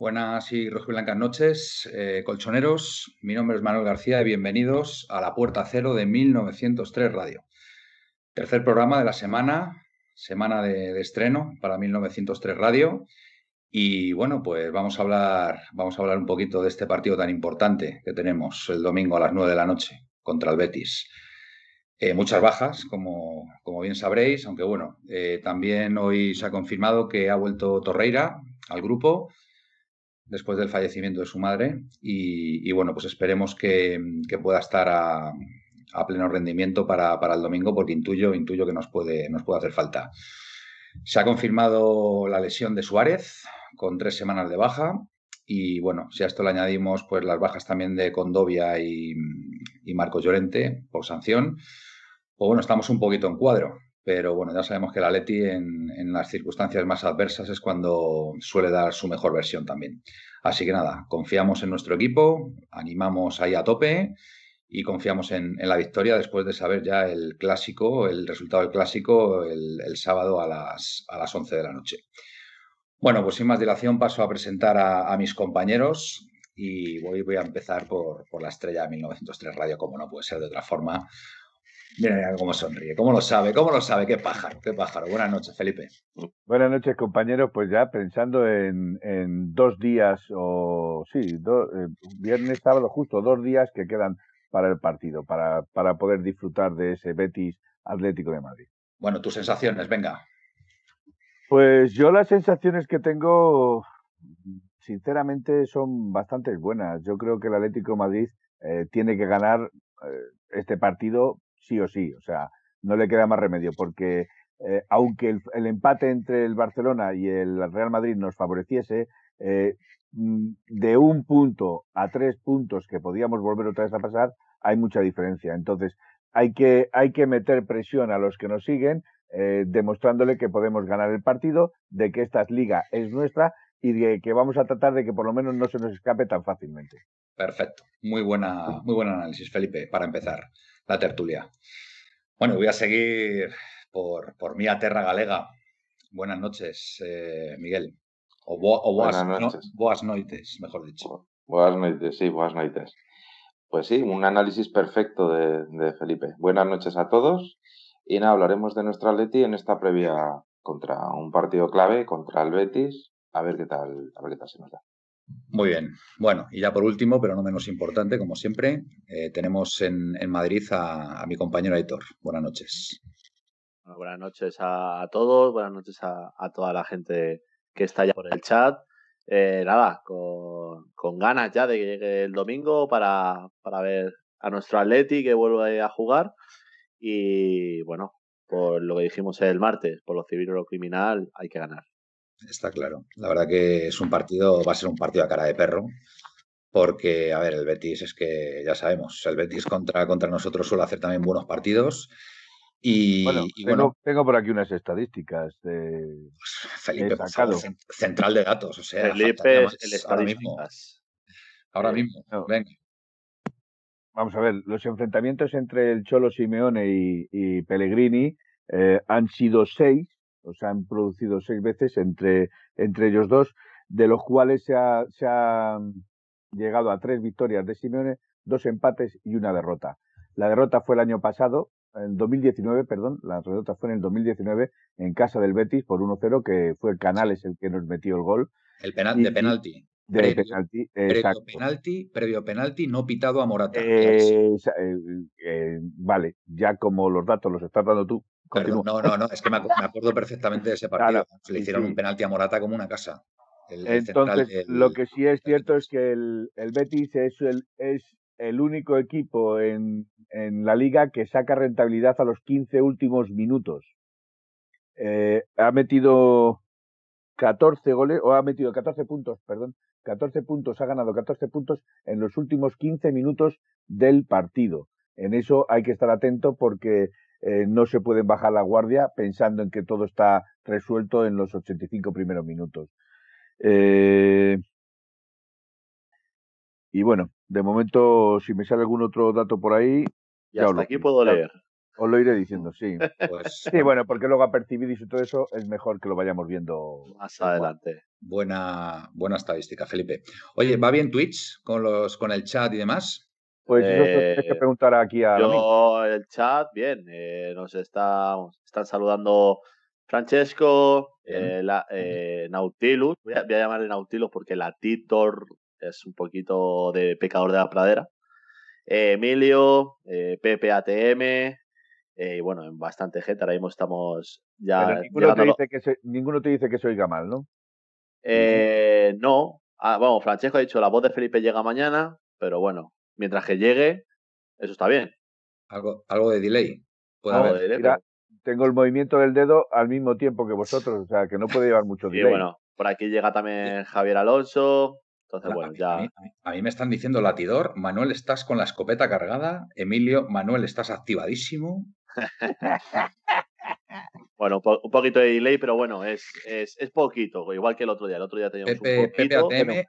Buenas y rojiblancas noches, eh, colchoneros. Mi nombre es Manuel García y bienvenidos a La Puerta Cero de 1903 Radio. Tercer programa de la semana, semana de, estreno para 1903 Radio. Y bueno, pues vamos a hablar, vamos a hablar un poquito de este partido tan importante que tenemos el domingo a las 9 de la noche contra el Betis. Eh, muchas bajas, como, como, bien sabréis, aunque bueno, eh, también hoy se ha confirmado que ha vuelto Torreira al grupo después del fallecimiento de su madre y, bueno, pues esperemos que, pueda estar a, pleno rendimiento para, para, el domingo porque intuyo, intuyo que nos puede, nos puede hacer falta. Se ha confirmado la lesión de Suárez con tres semanas de baja y bueno, si a esto le añadimos pues las bajas también de Condovia y, y Marcos Llorente por sanción, pues bueno, estamos un poquito en cuadro. Pero bueno, ya sabemos que la Leti en, las circunstancias más adversas es cuando suele dar su mejor versión también. Así que nada, confiamos en nuestro equipo, animamos ahí a tope y confiamos en, la victoria después de saber ya el clásico, el resultado del clásico el, el sábado a las, a las 11 de la noche. Bueno, pues sin más dilación paso a presentar a, mis compañeros y voy, voy a empezar por, por, la estrella de 1903 Radio, como no puede ser de otra forma. Mira, mira cómo sonríe, cómo lo sabe, cómo lo sabe, qué pájaro, qué pájaro. Buenas noches, Felipe. Buenas noches, compañeros. Pues ya pensando en, en dos días, o sí, do, eh, viernes, sábado, justo dos días que quedan para el partido, para, para poder disfrutar de ese Betis Atlético de Madrid. Bueno, tus sensaciones, venga. Pues yo las sensaciones que tengo, sinceramente, son bastante buenas. Yo creo que el Atlético de Madrid eh, tiene que ganar eh, este partido sí o sí. O sea, no le queda más remedio porque eh, aunque el, empate entre el Barcelona y el Real Madrid nos favoreciese, eh, de un punto a tres puntos que podíamos volver otra vez a pasar, hay mucha diferencia. Entonces, hay que, hay que meter presión a los que nos siguen, eh, demostrándole que podemos ganar el partido, de que esta liga es nuestra y de que vamos a tratar de que por lo menos no se nos escape tan fácilmente. Perfecto. Muy buena, muy buen análisis, Felipe, para empezar la tertulia. Bueno, voy a seguir por, por Mía Terra Galega. Buenas noches, eh, Miguel. O, bo, o boas, no, boas noites, mejor dicho. Boas noites, sí, boas noites. Pues sí, un análisis perfecto de, de, Felipe. Buenas noches a todos. Y nada, hablaremos de nuestra Atleti en esta previa contra un partido clave, contra el Betis. A ver qué tal, a ver qué tal se nos da. Muy bien. Bueno, y ya por último, pero no menos importante, como siempre, eh, tenemos en, en Madrid a, mi compañero Aitor. Buenas noches. Buenas noches a, todos, buenas noches a, toda la gente que está ya por el chat. Eh, nada, con, ganas ya de que llegue el domingo para, para ver a nuestro Atleti que vuelve a jugar. Y bueno, por lo que dijimos el martes, por lo civil o lo criminal, hay que ganar. Está claro. La verdad que es un partido, va a ser un partido a cara de perro, porque, a ver, el Betis es que ya sabemos, el Betis contra, contra nosotros suele hacer también buenos partidos. Y bueno, y bueno tengo, tengo, por aquí unas estadísticas de Felipe, favor, central de datos, o sea, Felipe el ahora mismo. Ahora mismo, no. venga. Vamos a ver, los enfrentamientos entre el Cholo Simeone y, y Pellegrini eh, han sido seis, o sea, han producido seis veces entre, entre ellos dos, de los cuales se ha, se ha llegado a tres victorias de Simeone, dos empates y una derrota. La derrota fue el año pasado, en 2019, perdón, la derrota fue en el 2019 en casa del Betis por 1-0, que fue Canales el que nos metió el gol. El penal, y, de penalti. de Previo- penalti. Previo exacto. penalti, previo penalti no pitado a Morata. Eh, eh, eh, vale, ya como los datos los estás dando tú, Perdón, no, no, no, es que me, acu- me acuerdo perfectamente de ese partido. Claro, Le hicieron sí. un penalti a Morata como una casa. El- el central Entonces, lo que sí es cierto es que el, el Betis es el, es el único equipo en, en la liga que saca rentabilidad a los 15 últimos minutos. Eh, ha metido 14 goles, o ha metido 14 puntos, perdón, 14 puntos, ha ganado 14 puntos en los últimos 15 minutos del partido. En eso hay que estar atento porque eh, no se pueden bajar la guardia pensando en que todo está resuelto en los 85 primeros minutos. Eh, y bueno, de momento, si me sale algún otro dato por ahí, Y Ya os hasta lo- aquí puedo ya- leer. os lo iré diciendo, sí. pues, Sí, bueno, porque luego a Percibidis y todo eso es mejor que lo vayamos viendo. Más adelante. buena, buena estadística, Felipe. Oye, ¿va bien Twitch con, los, con el chat y demás? Pues eso lo tienes que Eh, preguntar aquí a. Yo, el chat, bien, eh, nos está, están saludando Francesco, eh, la- eh, Nautilus, voy a, voy a llamarle Nautilus porque la Titor es un poquito de pecador de la pradera. Eh, Emilio, eh, Pepe ATM, eh, y bueno, en bastante gente, ahora mismo estamos ya Pero ninguno te, dice que se, ninguno te dice que se oiga mal, ¿no? Eh, no, ah, vamos, Francesco ha dicho la voz de Felipe llega mañana, pero bueno, mientras que llegue, eso está bien. Algo, algo de delay. Puede Algo haber. de delay, Mira, pero- tengo el movimiento del dedo al mismo tiempo que vosotros, o sea, que no puede llevar mucho Y delay. bueno, por aquí llega también Javier Alonso. Entonces, A- bueno, a, mí, ya. a mí- a mí me están diciendo latidor, Manuel estás con la escopeta cargada, Emilio, Manuel estás activadísimo. Bueno, un, po- un poquito de delay, pero bueno, es, es, es poquito, igual que el otro día. El otro día teníamos Pepe, un Pepe poquito. ATM, bueno,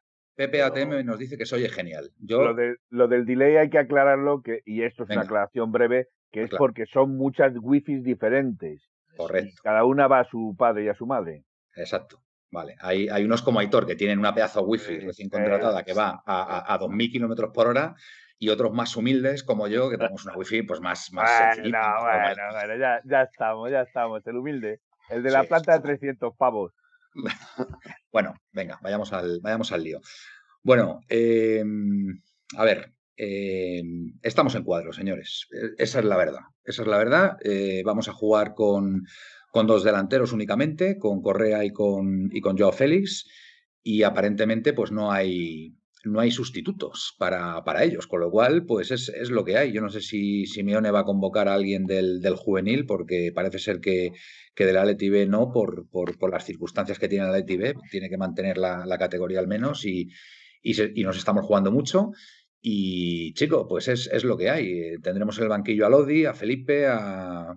Pepe ATM nos dice que se oye genial. Yo, Lo, de- lo del delay hay que aclararlo, que, y esto es Venga. una aclaración breve, que es Aclara. porque son muchas wifis diferentes. correcto, Cada una va a su padre y a su madre. exacto. Vale, hay, hay unos como Aitor que tienen una pedazo wifi recién contratada que va a, a, a 2.000 kilómetros por hora y otros más humildes como yo que tenemos una wifi pues más, más Bueno, sencillita, bueno, bueno, ya, ya estamos, ya estamos. El humilde. El de la Sí. planta de 300 pavos. Bueno, venga, vayamos al, vayamos al lío. Bueno, eh, a ver, eh, estamos en cuadro, señores. Eh, Esa es la verdad. Esa es la verdad. Eh, vamos a jugar con, con dos delanteros únicamente, con Correa y con, y con Joao Félix, y aparentemente pues no hay, no hay sustitutos para, para ellos, con lo cual pues es, es lo que hay. Yo no sé si Simeone va a convocar a alguien del, del juvenil, porque parece ser que, que del Atleti B no, por, por, por las circunstancias que tiene el Atleti B, tiene que mantener la, la categoría al menos y, y, nos estamos jugando mucho. Y chico, pues es, es lo que hay. Tendremos en el banquillo a Lodi, a Felipe, a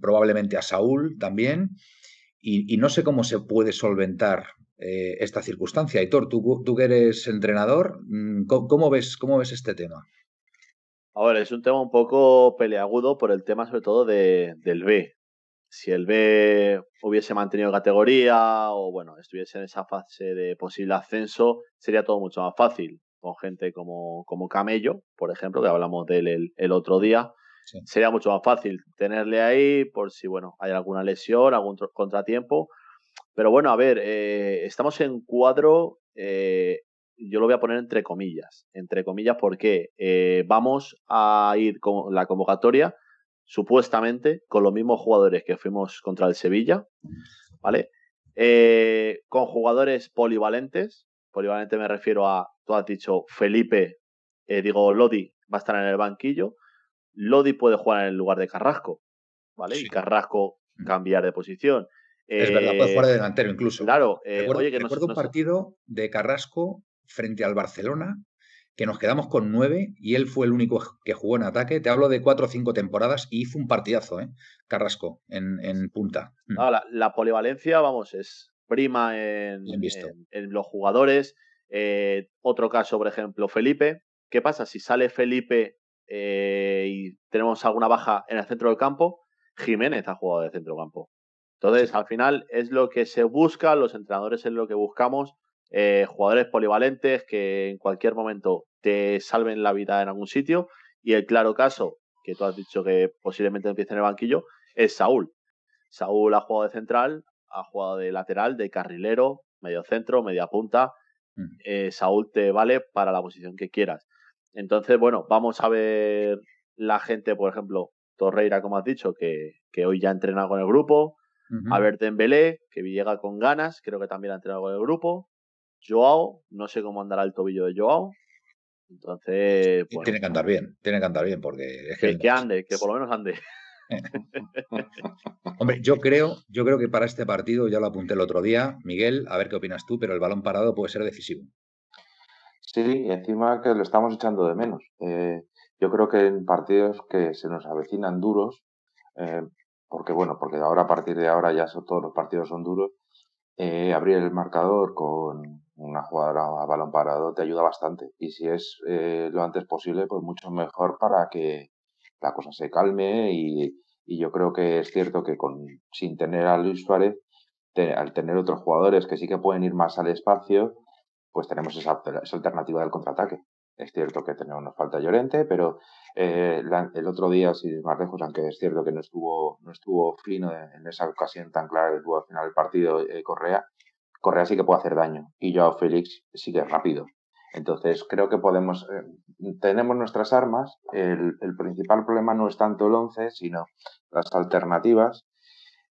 probablemente a Saúl también. Y no sé cómo se puede solventar eh, esta circunstancia. Hitor, tú, tú que eres entrenador, mm, ¿cómo, cómo ves, ¿cómo ves este tema? A ver, es un tema un poco peleagudo por el tema, sobre todo, de, del B. Si el B hubiese mantenido categoría o, bueno, estuviese en esa fase de posible ascenso, sería todo mucho más fácil. Con gente como, como Camello, por ejemplo, que hablamos de él el, el otro día, Sí. sería mucho más fácil tenerle ahí por si, bueno, hay alguna lesión, algún contratiempo. Pero bueno, a ver, eh, estamos en cuadro, eh, yo lo voy a poner entre comillas, entre comillas porque eh, vamos a ir con la convocatoria supuestamente con los mismos jugadores que fuimos contra el Sevilla, ¿vale? Eh, con jugadores polivalentes, polivalente me refiero a, tú has dicho Felipe, eh, digo Lodi va a estar en el banquillo, Lodi puede jugar en el lugar de Carrasco, ¿vale? Sí. Y Carrasco cambiar de posición. Es verdad, puede Eh, jugar de delantero incluso. Claro, eh, recuerdo oye, que recuerdo un partido de Carrasco frente al Barcelona que nos quedamos con nueve y él fue el único que jugó en ataque. Te hablo de cuatro o cinco temporadas y hizo un partidazo, ¿eh? Carrasco en, en punta. Mm. No, la, la polivalencia, vamos, es prima en, los jugadores. Eh, otro caso, por ejemplo, Felipe. ¿Qué pasa si sale Felipe eh, y tenemos alguna baja en el centro del campo? Jiménez ha jugado de centro del campo. Entonces, al final es lo que se busca, los entrenadores es lo que buscamos, eh, jugadores polivalentes que en cualquier momento te salven la vida en algún sitio. Y el claro caso, que tú has dicho que posiblemente empiece en el banquillo, es Saúl. Saúl ha jugado de central, ha jugado de lateral, de carrilero, medio centro, media punta. mm. Saúl te vale para la posición que quieras. Entonces, bueno, vamos a ver la gente, por ejemplo, Torreira, como has dicho, que, que hoy ya ha entrenado con el grupo. A ver Dembélé, que llega con ganas, creo que también ha entrenado con el grupo. Joao, no sé cómo andará el tobillo de Joao. Entonces. tiene que andar bien, tiene que andar bien, porque es que. Que, ande, que por lo menos ande. Hombre, yo creo, yo creo que para este partido, ya lo apunté el otro día, Miguel, a ver qué opinas tú, pero el balón parado puede ser decisivo. Sí, encima que lo estamos echando de menos. Eh, yo creo que en partidos que se nos avecinan duros, eh, porque bueno, porque ahora a partir de ahora ya todos los partidos son duros, eh, abrir el marcador con una jugada a balón parado te ayuda bastante. Y si es eh, lo antes posible, pues mucho mejor para que la cosa se calme. Y, yo creo que es cierto que con sin tener a Luis Suárez, al tener otros jugadores que sí que pueden ir más al espacio, pues tenemos esa, esa alternativa del contraataque. Es cierto que tenemos una falta Llorente, pero eh, el otro día, si es más lejos, aunque es cierto que no estuvo, no estuvo fino en, esa ocasión tan clara que tuvo al final del partido eh, Correa, Correa sí que puede hacer daño y Joao Félix sigue rápido. Entonces creo que podemos, eh, tenemos nuestras armas, el, el, principal problema no es tanto el 11, sino las alternativas.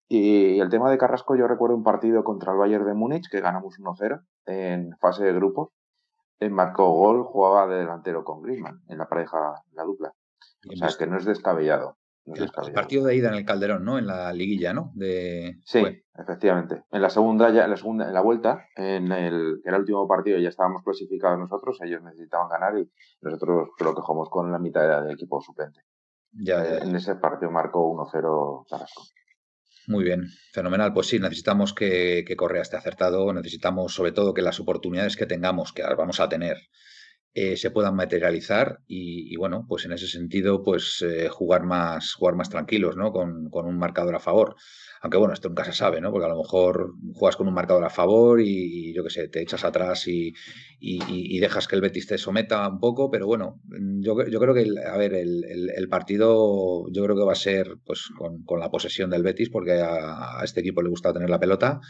Y, el tema de Carrasco, yo recuerdo un partido contra el Bayern de Múnich que ganamos 1-0 en fase de grupos marcó gol, jugaba de delantero con Griezmann en la pareja, la dupla. O sea, que no es descabellado. el, partido de ida en el Calderón, ¿no? En la liguilla, ¿no? De... Sí, efectivamente. En la segunda, ya, en la segunda, en la vuelta, en el que era el último partido, ya estábamos clasificados nosotros, ellos necesitaban ganar y nosotros creo que jugamos con la mitad del equipo suplente. Ya, eh, En ese partido marcó 1-0 Carrasco. Muy bien, fenomenal. Pues sí, necesitamos que, Correa esté acertado, necesitamos sobre todo que las oportunidades que tengamos, que vamos a tener, eh, se puedan materializar y, bueno, pues en ese sentido, pues eh, jugar más, jugar más tranquilos, ¿no? Con, con, un marcador a favor. Aunque bueno, esto nunca se sabe, ¿no? Porque a lo mejor juegas con un marcador a favor y, yo qué sé, te echas atrás y, dejas que el Betis te someta un poco, pero bueno, yo, creo que, a ver, el, partido yo creo que va a ser pues con, la posesión del Betis, porque a, este equipo le gusta tener la pelota.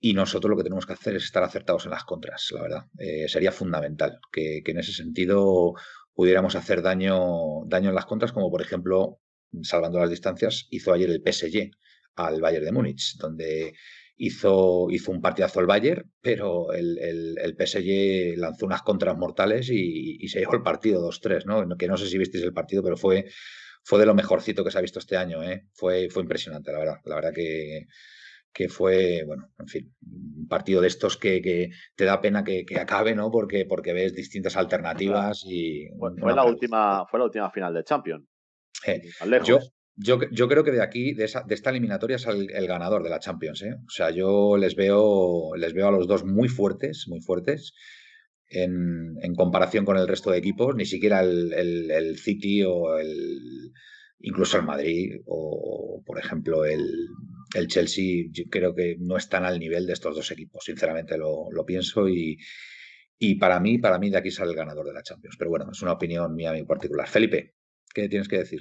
Y nosotros lo que tenemos que hacer es estar acertados en las contras, la verdad. Eh, sería fundamental que, que, en ese sentido pudiéramos hacer daño, daño en las contras, como por ejemplo, salvando las distancias, hizo ayer el PSG al Bayern de Múnich, donde hizo, hizo un partidazo el Bayern, pero el, el, PSG lanzó unas contras mortales y, se llevó el partido 2-3, ¿no? Que no sé si visteis el partido, pero fue, fue de lo mejorcito que se ha visto este año, ¿eh? Fue, fue impresionante, la verdad. La verdad que, que fue, bueno, en fin, un partido de estos que, que te da pena que, que, acabe, ¿no? Porque, porque ves distintas alternativas y... fue, la última, fue la última final de Champions. Eh, yo, yo, yo, creo que de aquí, de, esa, de esta eliminatoria, es el, ganador de la Champions. ¿eh? O sea, yo les veo, les veo a los dos muy fuertes, muy fuertes. En, en comparación con el resto de equipos, ni siquiera el, el, City o el incluso el Madrid o, por ejemplo, el, el Chelsea, yo creo que no están al nivel de estos dos equipos. Sinceramente lo, lo pienso y, y para mí, para mí de aquí sale el ganador de la Champions. Pero bueno, es una opinión mía muy particular. Felipe, ¿qué tienes que decir?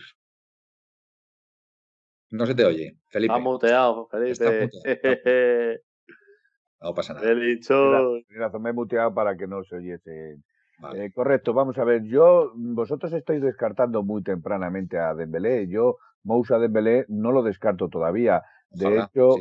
No se te oye, Felipe. Está muteado, Felipe. no pasa nada. He dicho. me he muteado para que no se oyese. Eh, correcto, vamos a ver. Yo, vosotros estáis descartando muy tempranamente a Dembélé. Yo, Moussa Dembélé, no lo descarto todavía. De hecho,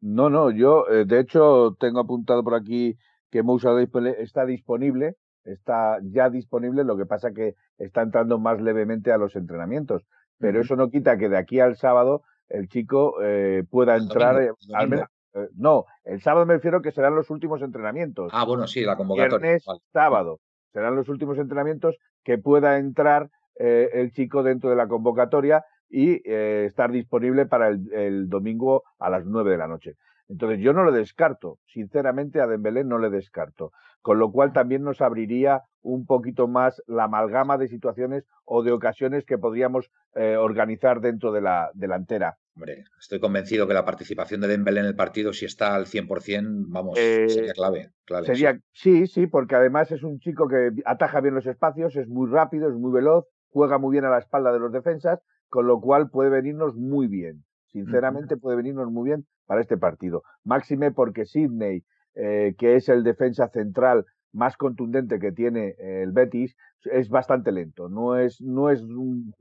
no, no, yo, eh, de hecho, tengo apuntado por aquí que Moussa está disponible, está ya disponible, lo que pasa que está entrando más levemente a los entrenamientos pero eso no quita que de aquí al sábado el chico eh, pueda entrar eh, al menos. Eh, no, el sábado me refiero que serán los últimos entrenamientos. Ah, bueno, sí, la convocatoria. Viernes, sábado. Serán los últimos entrenamientos que pueda entrar el chico dentro de la convocatoria y estar disponible para el, el, domingo a las nueve de la noche. Entonces yo no le descarto, sinceramente a Dembélé no le descarto, con lo cual también nos abriría un poquito más la amalgama de situaciones o de ocasiones que podríamos eh, organizar dentro de la delantera. Hombre, estoy convencido que la participación de Dembélé en el partido, si está al 100%, vamos, eh, sería clave. sería, sí. sí, porque además es un chico que ataja bien los espacios, es muy rápido, es muy veloz, juega muy bien a la espalda de los defensas, con lo cual puede venirnos muy bien. Sinceramente puede venirnos muy bien para este partido. Máxime porque Sidney, eh, que es el defensa central más contundente que tiene el Betis es bastante lento. No es, no es un,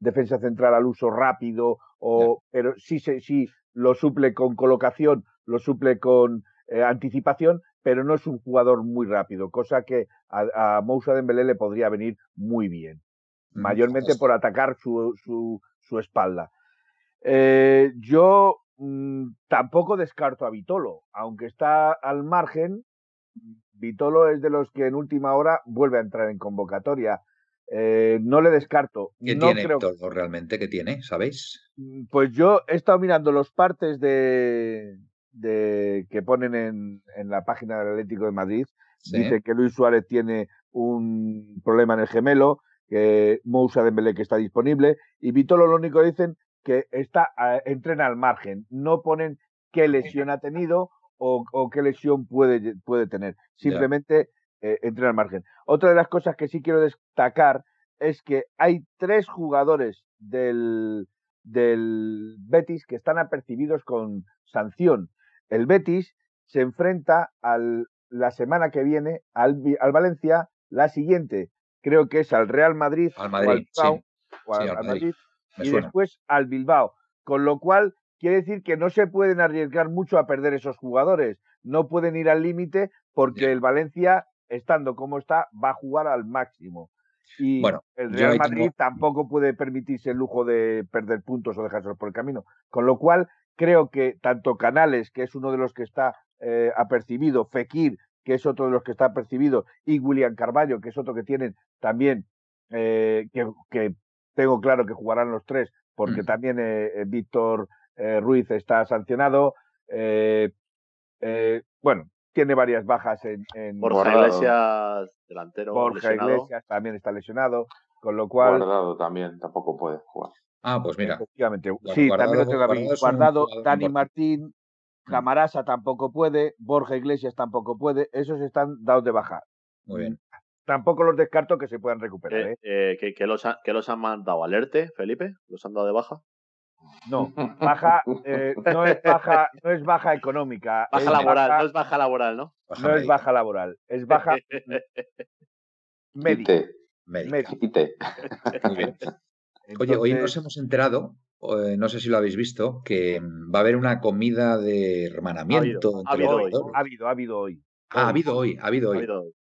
defensa central al uso rápido, o, pero sí, sí lo suple con colocación, lo suple con eh, anticipación, pero no es un jugador muy rápido, cosa que a, a Moussa Dembélé le podría venir muy bien, mayormente por atacar su, su, su espalda. Eh, yo mm, tampoco descarto a Vitolo, aunque está al margen. Vitolo es de los que en última hora vuelve a entrar en convocatoria. Eh, no le descarto. ¿Qué no tiene Vitolo realmente? ¿Qué tiene? ¿Sabéis? Mm, pues yo he estado mirando los partes de, de que ponen en, en, la página del Atlético de Madrid. Dice que Luis Suárez tiene un problema en el gemelo, que Moussa Dembélé que está disponible y Vitolo lo único que dicen que está entrena al margen, no ponen qué lesión ha tenido o, qué lesión puede, puede tener, simplemente eh, entrena al margen. Otra de las cosas que sí quiero destacar es que hay tres jugadores del, del Betis que están apercibidos con sanción. El Betis se enfrenta al, la semana que viene al, al Valencia, la siguiente creo que es al Real Madrid, al Madrid, o al, Madrid, y después al Bilbao. Con lo cual, quiere decir que no se pueden arriesgar mucho a perder esos jugadores. No pueden ir al límite porque el Valencia, estando como está, va a jugar al máximo. Y bueno, el Real Madrid tampoco puede permitirse el lujo de perder puntos o dejárselos por el camino. Con lo cual, creo que tanto Canales, que es uno de los que está eh, apercibido, Fekir, que es otro de los que está percibido, y William Carballo, que es otro que tienen también, eh, que, tengo claro que jugarán los tres, porque mm. también eh, eh, Víctor Ruiz está sancionado. bueno, tiene varias bajas en. en Borja Iglesias, delantero. Borja Iglesias también está lesionado, con lo cual. Guardado también tampoco puede jugar. Ah, pues mira. Efectivamente. Sí, también lo tengo guardado, guardado Dani Martín. Camarasa tampoco puede, Borja Iglesias tampoco puede, esos están dados de baja. Muy bien. Tampoco los descarto que se puedan recuperar. ¿eh? eh ¿que, los los han mandado? ¿Alerte, Felipe? ¿Los han dado de baja? No, baja, eh, no es baja, no es baja económica. Baja laboral, no es baja laboral, ¿no? no es baja laboral, es baja médica. Médica. Oye, hoy nos hemos enterado eh, no sé si lo habéis visto, que va a haber una comida de hermanamiento. Ha habido, hoy, ha habido, ha habido hoy. Ah, ha habido hoy, ha habido hoy.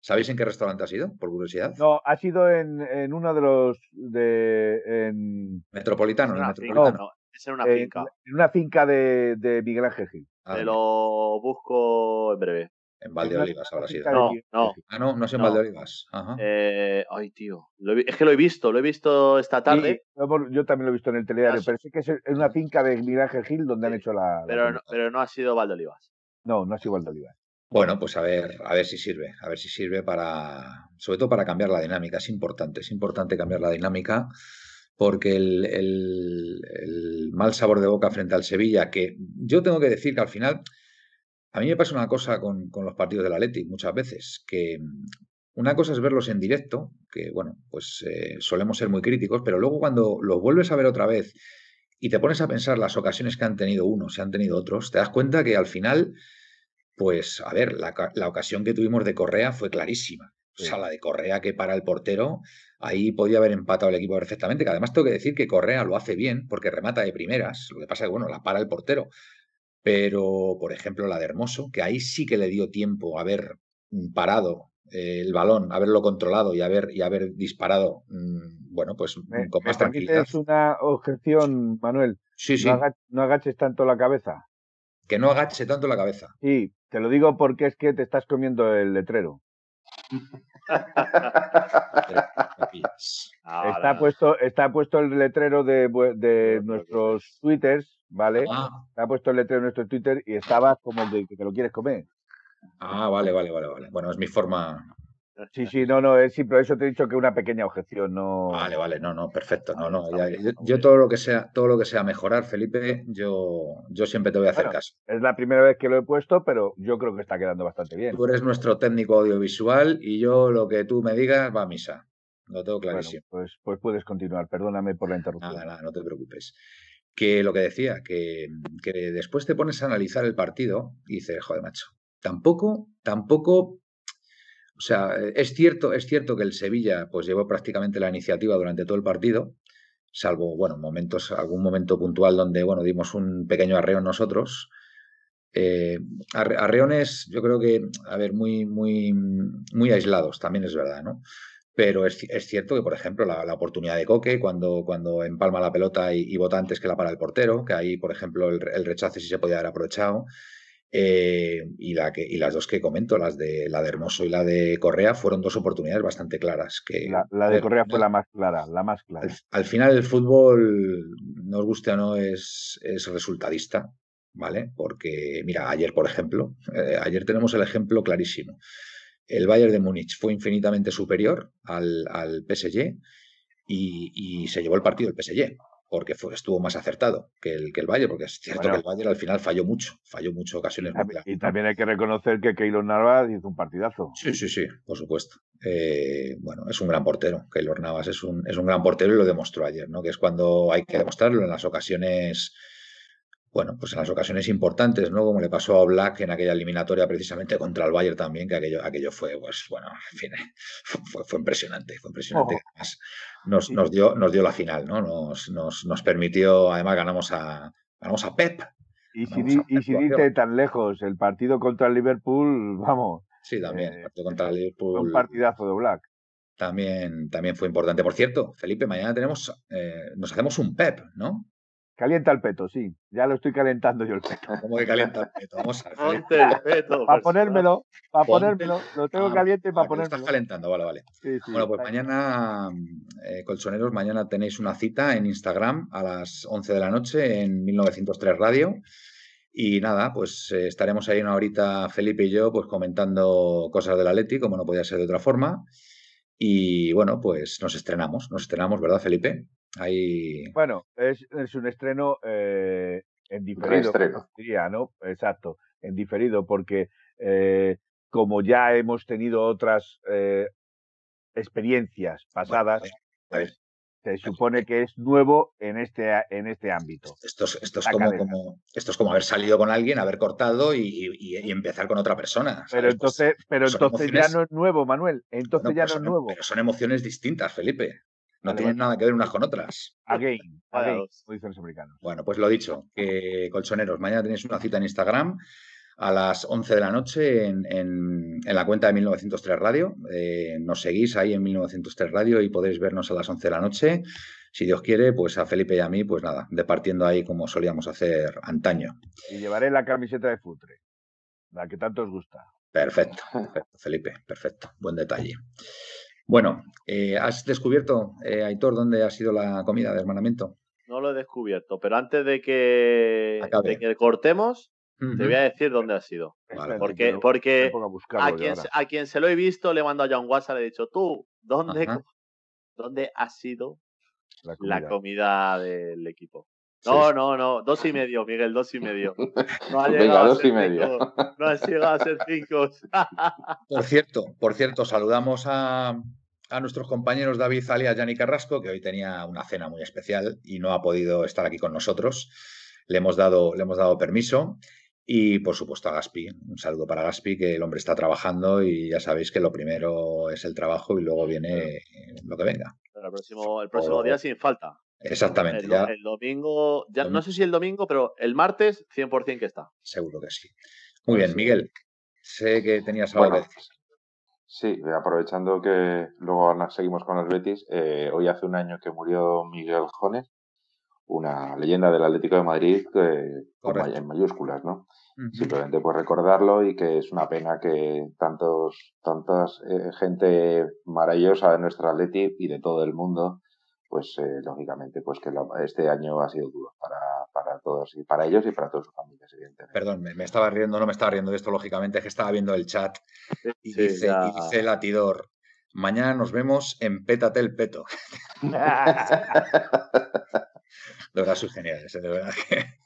¿Sabéis en qué restaurante ha sido, por curiosidad? No, ha sido en, en uno de los de en... Metropolitano, en Metropolitano. No, es en una finca. En, una finca de, de Miguel Ángel Gil. Ah, Te lo busco en breve. En Valdeolivas habrá sido. No, no. Ah, no, no es en Valdeolivas. Eh, ay, tío. es que lo he visto, lo he visto esta tarde. yo también lo he visto en el telediario, pero sí que es una finca de Ángel Gil donde han hecho la. Pero, no, pero no ha sido Valdeolivas. No, no ha sido Valdeolivas. Bueno, pues a ver, a ver si sirve, a ver si sirve para, sobre todo para cambiar la dinámica. Es importante, es importante cambiar la dinámica porque el, el mal sabor de boca frente al Sevilla, que yo tengo que decir que al final a mí me pasa una cosa con, los partidos del Atleti muchas veces, que mm, una cosa es verlos en directo, que bueno, pues eh, solemos ser muy críticos, pero luego cuando los vuelves a ver otra vez y te pones a pensar las ocasiones que han tenido unos y han tenido otros, te das cuenta que al final, pues a ver, la, ocasión que tuvimos de Correa fue clarísima. O sea, la de Correa que para el portero, ahí podía haber empatado el equipo perfectamente, que además tengo que decir que Correa lo hace bien porque remata de primeras, lo que pasa es que, bueno, la para el portero, pero, por ejemplo, la de Hermoso, que ahí sí que le dio tiempo a haber mm, parado eh, el balón, haberlo controlado y haber, y haber disparado, mm, bueno, pues mm, con más tranquilidad. Es una objeción, Manuel. Sí, sí. No, agaches tanto la cabeza. Que no agache tanto la cabeza. Sí, te lo digo porque es que te estás comiendo el letrero. está, puesto, está puesto el letrero de, de nuestros twitters ¿vale? Ah. ha puesto el letrero en nuestro Twitter y estaba como de que te lo quieres comer. Ah, vale, vale, vale, vale. Bueno, es mi forma. Sí, sí, no, no, es sí, pero eso te he dicho que una pequeña objeción, no. Vale, vale, no, no, perfecto, no, no. yo, todo lo que sea, todo lo que sea mejorar, Felipe, yo, yo siempre te voy a hacer caso. Es la primera vez que lo he puesto, pero yo creo que está quedando bastante bien. Tú eres nuestro técnico audiovisual y yo lo que tú me digas va a misa. Lo tengo clarísimo. pues, pues puedes continuar, perdóname por la interrupción. Nada, nada, no te preocupes que lo que decía, que, después te pones a analizar el partido y dices, joder, macho, tampoco, tampoco O sea, es cierto, es cierto que el Sevilla pues llevó prácticamente la iniciativa durante todo el partido, salvo, bueno, momentos, algún momento puntual donde, bueno, dimos un pequeño arreo nosotros. Eh, arreones, yo creo que, a ver, muy, muy, muy aislados, también es verdad, ¿no? Pero es, cierto que, por ejemplo, la, oportunidad de Coque, cuando, cuando empalma la pelota y, vota antes que la para el portero, que ahí, por ejemplo, el, el rechace sí se podía haber aprovechado. Eh, y, la que, y las dos que comento, las de la de Hermoso y la de Correa, fueron dos oportunidades bastante claras. Que, la, de Correa fue la más clara, la más clara. Al, final el fútbol, nos guste o no, es, es resultadista, ¿vale? Porque, mira, ayer, por ejemplo, eh, ayer tenemos el ejemplo clarísimo. El Bayern de Múnich fue infinitamente superior al, al PSG y, y, se llevó el partido el PSG porque fue, estuvo más acertado que el, que el Bayern, porque es cierto que el Bayern al final falló mucho, falló mucho ocasiones. Y, también hay que reconocer que Keylor Navas hizo un partidazo. Sí, sí, sí, por supuesto. Eh, bueno, es un gran portero. Keylor Navas es un, es un gran portero y lo demostró ayer, ¿no? Que es cuando hay que demostrarlo en las ocasiones bueno, pues en las ocasiones importantes, ¿no? Como le pasó a Black en aquella eliminatoria precisamente contra el Bayern también, que aquello, aquello fue, pues, bueno, en fin, fue, fue impresionante, fue impresionante. Oh. Además, nos, nos, dio, nos dio la final, ¿no? Nos, nos, nos permitió, además ganamos a, ganamos a Pep. Y si, y si dice tan lejos, el partido contra el Liverpool, vamos. Sí, también, el eh, partido contra el Liverpool. Un partidazo de Black. También, también fue importante. Por cierto, Felipe, mañana tenemos, eh, nos hacemos un Pep, ¿no? Calienta el peto, sí. Ya lo estoy calentando yo el peto. ¿Cómo que calienta el peto? Vamos a ver. el peto. Para ponérmelo, para ponérmelo. Lo tengo ah, caliente para ponérmelo. Lo estás calentando, vale, vale. bueno, pues mañana, eh, colchoneros, mañana tenéis una cita en Instagram a las 11 de la noche en 1903 Radio. Y nada, pues eh, estaremos ahí una horita, Felipe y yo, pues comentando cosas del Atleti, como no podía ser de otra forma. Y bueno, pues nos estrenamos, nos estrenamos, ¿verdad, Felipe? Bueno, es, es un estreno eh, en diferido, diría, ¿no? Exacto, en diferido, porque eh, como ya hemos tenido otras eh, experiencias pasadas, pues, se supone que es nuevo en este, en este ámbito. Esto es, esto, es como, como, esto es como haber salido con alguien, haber cortado y, y, empezar con otra persona. Pero entonces, pero entonces ya no es nuevo, Manuel. Entonces ya no es nuevo. Pero son emociones distintas, Felipe. No tienen nada que ver unas con otras. Again, again, dicen los americanos. Bueno, pues lo dicho, que colchoneros, mañana tenéis una cita en Instagram a las 11 de la noche en, en, la cuenta de 1903 Radio. Eh, nos seguís ahí en 1903 Radio y podéis vernos a las 11 de la noche. Si Dios quiere, pues a Felipe y a mí, pues nada, departiendo ahí como solíamos hacer antaño. Y llevaré la camiseta de Futre, la que tanto os gusta. Perfecto, perfecto, Felipe, perfecto. Buen detalle. Bueno, eh, ¿has descubierto, eh, Aitor, dónde ha sido la comida de hermanamiento? No lo he descubierto, pero antes de que, cortemos, te voy a decir dónde ha sido. porque porque a, quien, a, quien, se lo he visto le he mandado ya un WhatsApp, le he dicho, tú, ¿dónde, ¿dónde ha sido la comida, del equipo? No, no, no, dos y medio, Miguel, dos y medio. No ha Venga, dos y medio. No ha llegado a ser cinco. Por cierto, por cierto, saludamos a, a nuestros compañeros David Zalia y Yanni Carrasco, que hoy tenía una cena muy especial y no ha podido estar aquí con nosotros. Le hemos dado, le hemos dado permiso. Y por supuesto a Gaspi, un saludo para Gaspi, que el hombre está trabajando y ya sabéis que lo primero es el trabajo y luego viene lo que venga. el próximo, el próximo día sin falta. Exactamente. El, el domingo, ya no sé si el domingo, pero el martes 100% que está. Seguro que sí. Muy bien, Miguel. Sé que tenías algo que decir. Sí, aprovechando que luego seguimos con los Betis, eh, hoy hace un año que murió Miguel Jones, una leyenda del Atlético de Madrid eh, en mayúsculas, ¿no? Simplemente pues recordarlo y que es una pena que tantos, tantas eh, gente maravillosa de nuestro Atleti y de todo el mundo, pues lógicamente pues que este año ha sido duro para, para todos y para ellos y para todas sus familias, evidentemente. Perdón, me, estaba riendo, no me estaba riendo de esto, lógicamente, que estaba viendo el chat y, dice, dice Latidor, mañana nos vemos en Pétate el Peto. de verdad, sus geniales, ¿eh? de verdad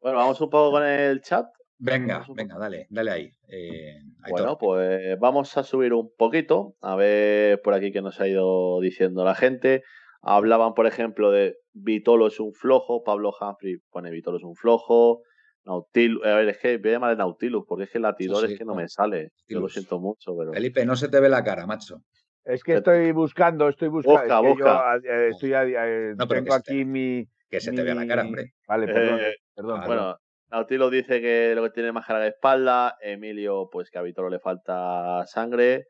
Bueno, vamos un poco con el chat. Venga, venga, dale, dale ahí. Eh, bueno, pues vamos a subir un poquito, a ver por aquí que nos ha ido diciendo la gente. Hablaban, por ejemplo, de Vitolo es un flojo, Pablo Humphrey pone Vitolo es un flojo, Nautilus, a ver, es que voy a llamar Nautilus, porque es que el latidor sí, es que no no. me sale. Yo lo siento mucho, pero. Felipe, no se te ve la cara, macho. Es que estoy buscando, estoy buscando. Busca, es que yo, eh, estoy, eh, No, pero tengo te- aquí mi. Que se te vea la cara, hombre. Vale, perdón, Eh, perdón. vale. Bueno, Nautilus dice que lo que tiene es más cara de espalda. Emilio, pues que a Vitolo le falta sangre.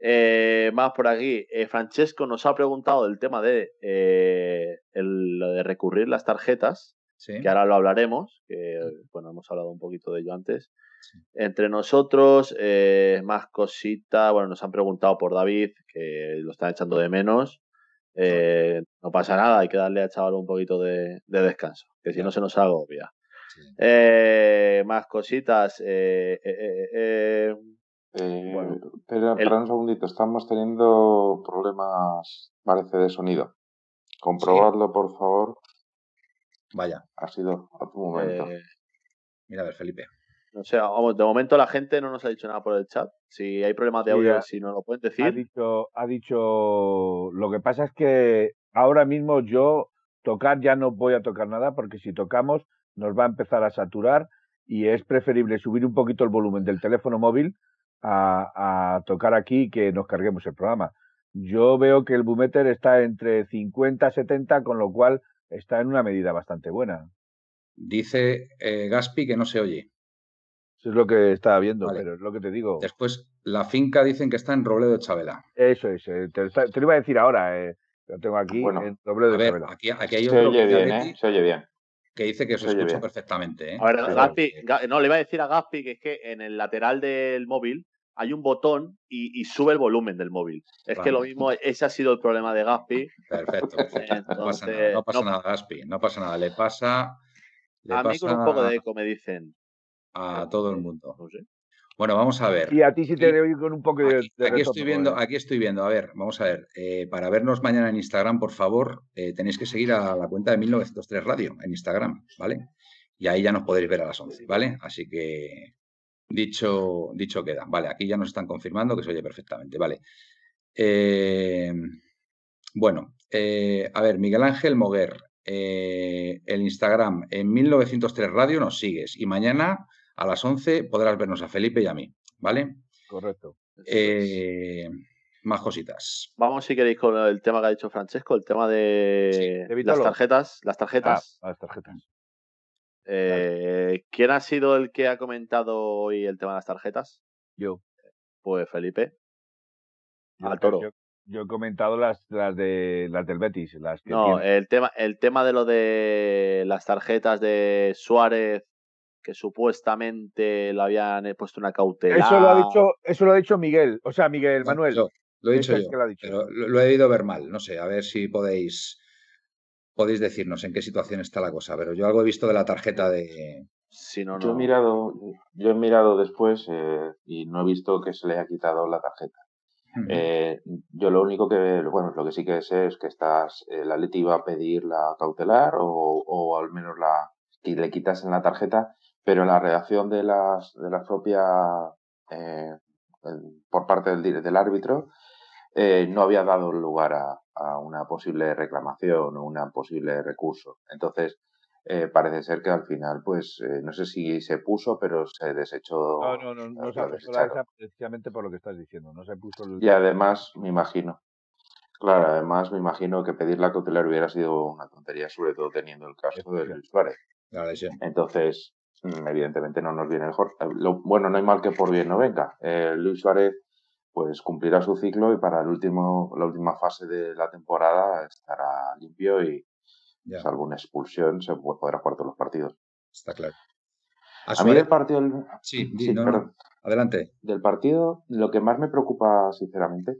Eh, más por aquí. Eh, Francesco nos ha preguntado del tema de eh, el- lo de recurrir las tarjetas, Sí. que ahora lo hablaremos, que bueno, hemos hablado un poquito de ello antes. Entre nosotros, más cositas. Bueno, nos han preguntado por David, que lo están echando de menos. No pasa nada, hay que darle al chaval un poquito de, de descanso, que si no se nos agobia. Más cositas. eh, eh, Bueno, espera, el- espera un segundito, estamos teniendo problemas, parece, de sonido. Comprobadlo, por favor. Vaya, Ha sido a tu momento. eh, mira a ver, Felipe. no sé, vamos, de momento la gente no nos ha dicho nada por el chat. Si hay problemas de Sí, audio, ha- si nos lo pueden ha decir. dicho, ha dicho, lo que pasa es que ahora mismo yo tocar ya no voy a tocar nada porque si tocamos nos va a empezar a saturar y es preferible subir un poquito el volumen del teléfono móvil a, a tocar aquí y que nos carguemos el programa. Yo veo que el Boometer está entre 50 y 70, con lo cual está en una medida bastante buena. Dice eh, Gaspi que no se oye. Eso es lo que estaba viendo, Vale. pero es lo que te digo. Después, la finca dicen que está en Robledo de Chabela. Eso es, eh, te, lo iba a decir ahora, eh, lo tengo aquí Bueno, en doble A de ver, Chabela. aquí, aquí hay Se otro oye bien, ¿eh? Se oye bien. Que dice que se Se oye escucha bien. perfectamente. ¿eh? A ver, Gaspi, no, le iba a decir a Gaspi que es que en el lateral del móvil hay un botón y, y sube el volumen del móvil. Es que lo mismo, ese ha sido el problema de Gaspi. Perfecto, perfecto. No pasa nada, no pasa no- nada, Gaspi. No pasa nada. Le pasa, le a mí pasa con un poco de eco me dicen. a todo el mundo. No sé. Bueno, vamos a ver. Y a ti sí te Y- oigo con un poco de, Aquí, de aquí estoy viendo, aquí estoy viendo. A ver, vamos a ver. eh, para vernos mañana en Instagram, por favor, eh, tenéis que seguir a la cuenta de 1903 Radio en Instagram, ¿vale? Y ahí ya nos podéis ver a las 11, ¿vale? Así que dicho, dicho queda. Vale, aquí ya nos están confirmando que se oye perfectamente, ¿vale? Eh, bueno, eh, a ver, Miguel Ángel Moguer, el Instagram en 1903 Radio nos sigues y mañana a las 11 podrás vernos a Felipe y a mí, ¿vale? Correcto. Eh, más cositas. Vamos, si queréis, con el tema que ha dicho Francesco, el tema de, Sí, de las tarjetas. Las Ah, tarjetas. las tarjetas. Eh, ¿Quién ha sido el que ha comentado hoy el tema de las tarjetas? Yo. Pues Felipe. Yo, Al toro. yo- yo he comentado las, las de las del Betis, las que No, el tema, el tema de lo de las tarjetas de Suárez, que supuestamente le habían puesto una cautela. Eso lo ha dicho, eso lo ha dicho Miguel, o sea, Miguel Manuel. yo, lo he dicho yo, que lo ha dicho. pero lo, lo he debido ver mal. No sé, a ver si podéis, podéis decirnos en qué situación está la cosa. Pero yo algo he visto de la tarjeta de. Si no, Yo he mirado, yo he mirado después eh, y no he visto que se le haya quitado la tarjeta. Eh, yo lo único que, bueno, lo que sí que sé es que estás, el Atleti iba a pedir la cautelar o, o al menos la que le quitasen la tarjeta, pero en la redacción de las de la propia eh, el- por parte del, del árbitro eh, no había dado lugar a, a una posible reclamación o una posible recurso. Entonces eh, parece ser que al final, pues eh, no sé si se puso, pero se desechó. No, no, no, no se puesto la precisamente por lo que estás diciendo. No se puso el. Y además, me imagino, claro, además me imagino que pedir la cautelar hubiera sido una tontería, sobre todo teniendo el caso de Luis Suárez. Entonces, evidentemente no nos viene mejor. Eh, Lo, bueno, no hay mal que por bien no venga. Eh, Luis Suárez, pues cumplirá su ciclo y para el último, la última fase de la temporada estará limpio y, Ya, salvo una expulsión, se podrá jugar todos los partidos. está claro. A mí Suárez- del partido, Sí, di, sí, no, no. perdón. Adelante. del partido, lo que más me preocupa, sinceramente,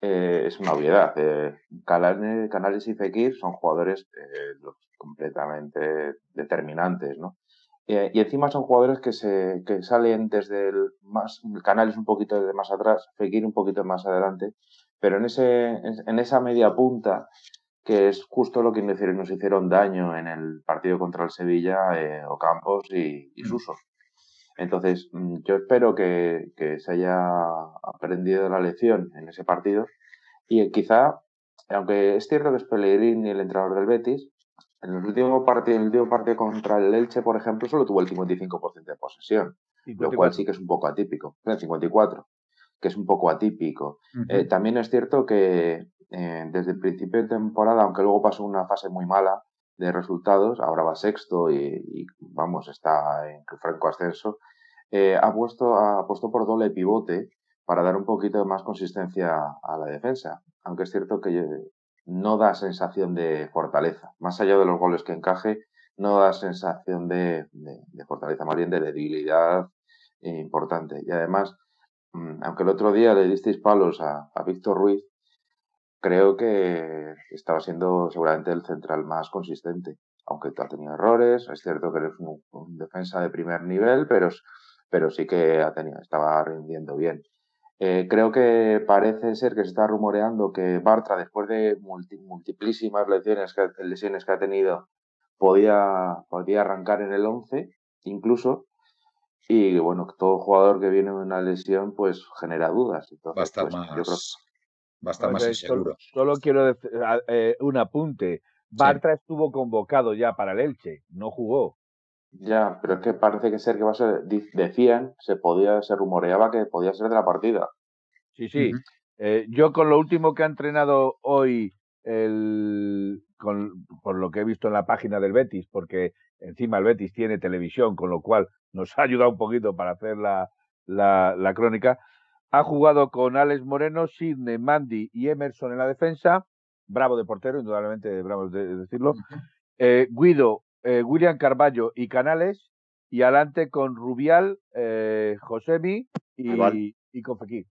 eh, es una obviedad. Eh, Canales y Fekir son jugadores eh, completamente determinantes, ¿no? Eh, y encima son jugadores que se que salen desde el más Canales un poquito de más atrás, Fekir un poquito más adelante, pero en ese en esa media punta que es justo lo que nos hicieron, nos hicieron daño en el partido contra el Sevilla, eh, Ocampos y, y Mm. Suso. Entonces, mm, yo espero que, que se haya aprendido la lección en ese partido y eh, quizá, aunque es cierto que es Pellegrini el entrenador del Betis, En el último partido, en el último partido contra el Elche, por ejemplo, solo tuvo el 55% de posesión, lo cual sí que es un poco atípico. El 54, que es un poco atípico. Eh, también es cierto que eh, desde el principio de temporada, aunque luego pasó una fase muy mala de resultados, ahora va sexto y, vamos, está en franco ascenso, eh, ha, puesto, ha puesto por doble pivote para dar un poquito más consistencia a la defensa. Aunque es cierto que no da sensación de fortaleza. Más allá de los goles que encaje, no da sensación de, fortaleza, más bien de debilidad importante. Y además, mm, aunque el otro día le disteis palos a, Víctor Ruiz, creo que estaba siendo seguramente el central más consistente. Aunque ha tenido errores, es cierto que eres un, defensa de primer nivel, pero, pero sí que ha tenido, estaba rindiendo bien. Eh, creo que parece ser que se está rumoreando que Bartra, después de multiplísimas lesiones que, lesiones que ha tenido, podía, podía arrancar en el 11, incluso. Y bueno, todo jugador que viene de una lesión, pues genera dudas. va a estar más, va a estar más inseguro. Solo, quiero decir eh, un apunte. Bartra estuvo convocado ya para el Elche, no jugó. Ya, pero es que parece que ser que va a ser, decían, se podía, se rumoreaba que podía ser de la partida. Sí, sí. Eh, yo con lo último que ha entrenado hoy, el, con, por lo que he visto en la página del Betis, porque encima el Betis tiene televisión, con lo cual nos ha ayudado un poquito para hacer la, la, crónica, ha jugado con Alex Moreno, Sidney, Mandy y Emerson en la defensa, bravo de portero, indudablemente bravo de decirlo, eh, Guido, eh, William Carballo y Canales, y adelante con Rubial, eh, Josemi y, y Confequí.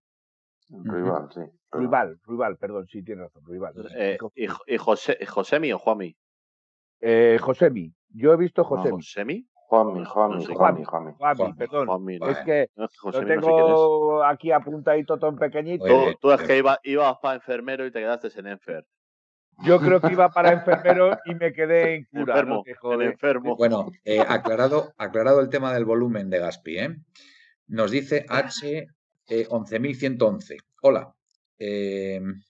Ruibal, sí. Ruibal, Ruibal, perdón, sí, tiene razón, Ruibal. Eh, ¿Y, José, Josemi o Juami? Eh, Josemi. Yo he visto Josemi. ¿Josemi? Juami, Juami, Juami, Juami. Juami, perdón. es que lo tengo aquí apuntadito todo en pequeñito. Tú, es que iba, ibas para enfermero y te quedaste en enfer. Yo creo que iba para enfermero y me quedé en cura. Enfermo, enfermo. Bueno, eh, aclarado, aclarado el tema del volumen de Gaspi, ¿eh? Nos dice H 11.111. Eh, Hola. Em,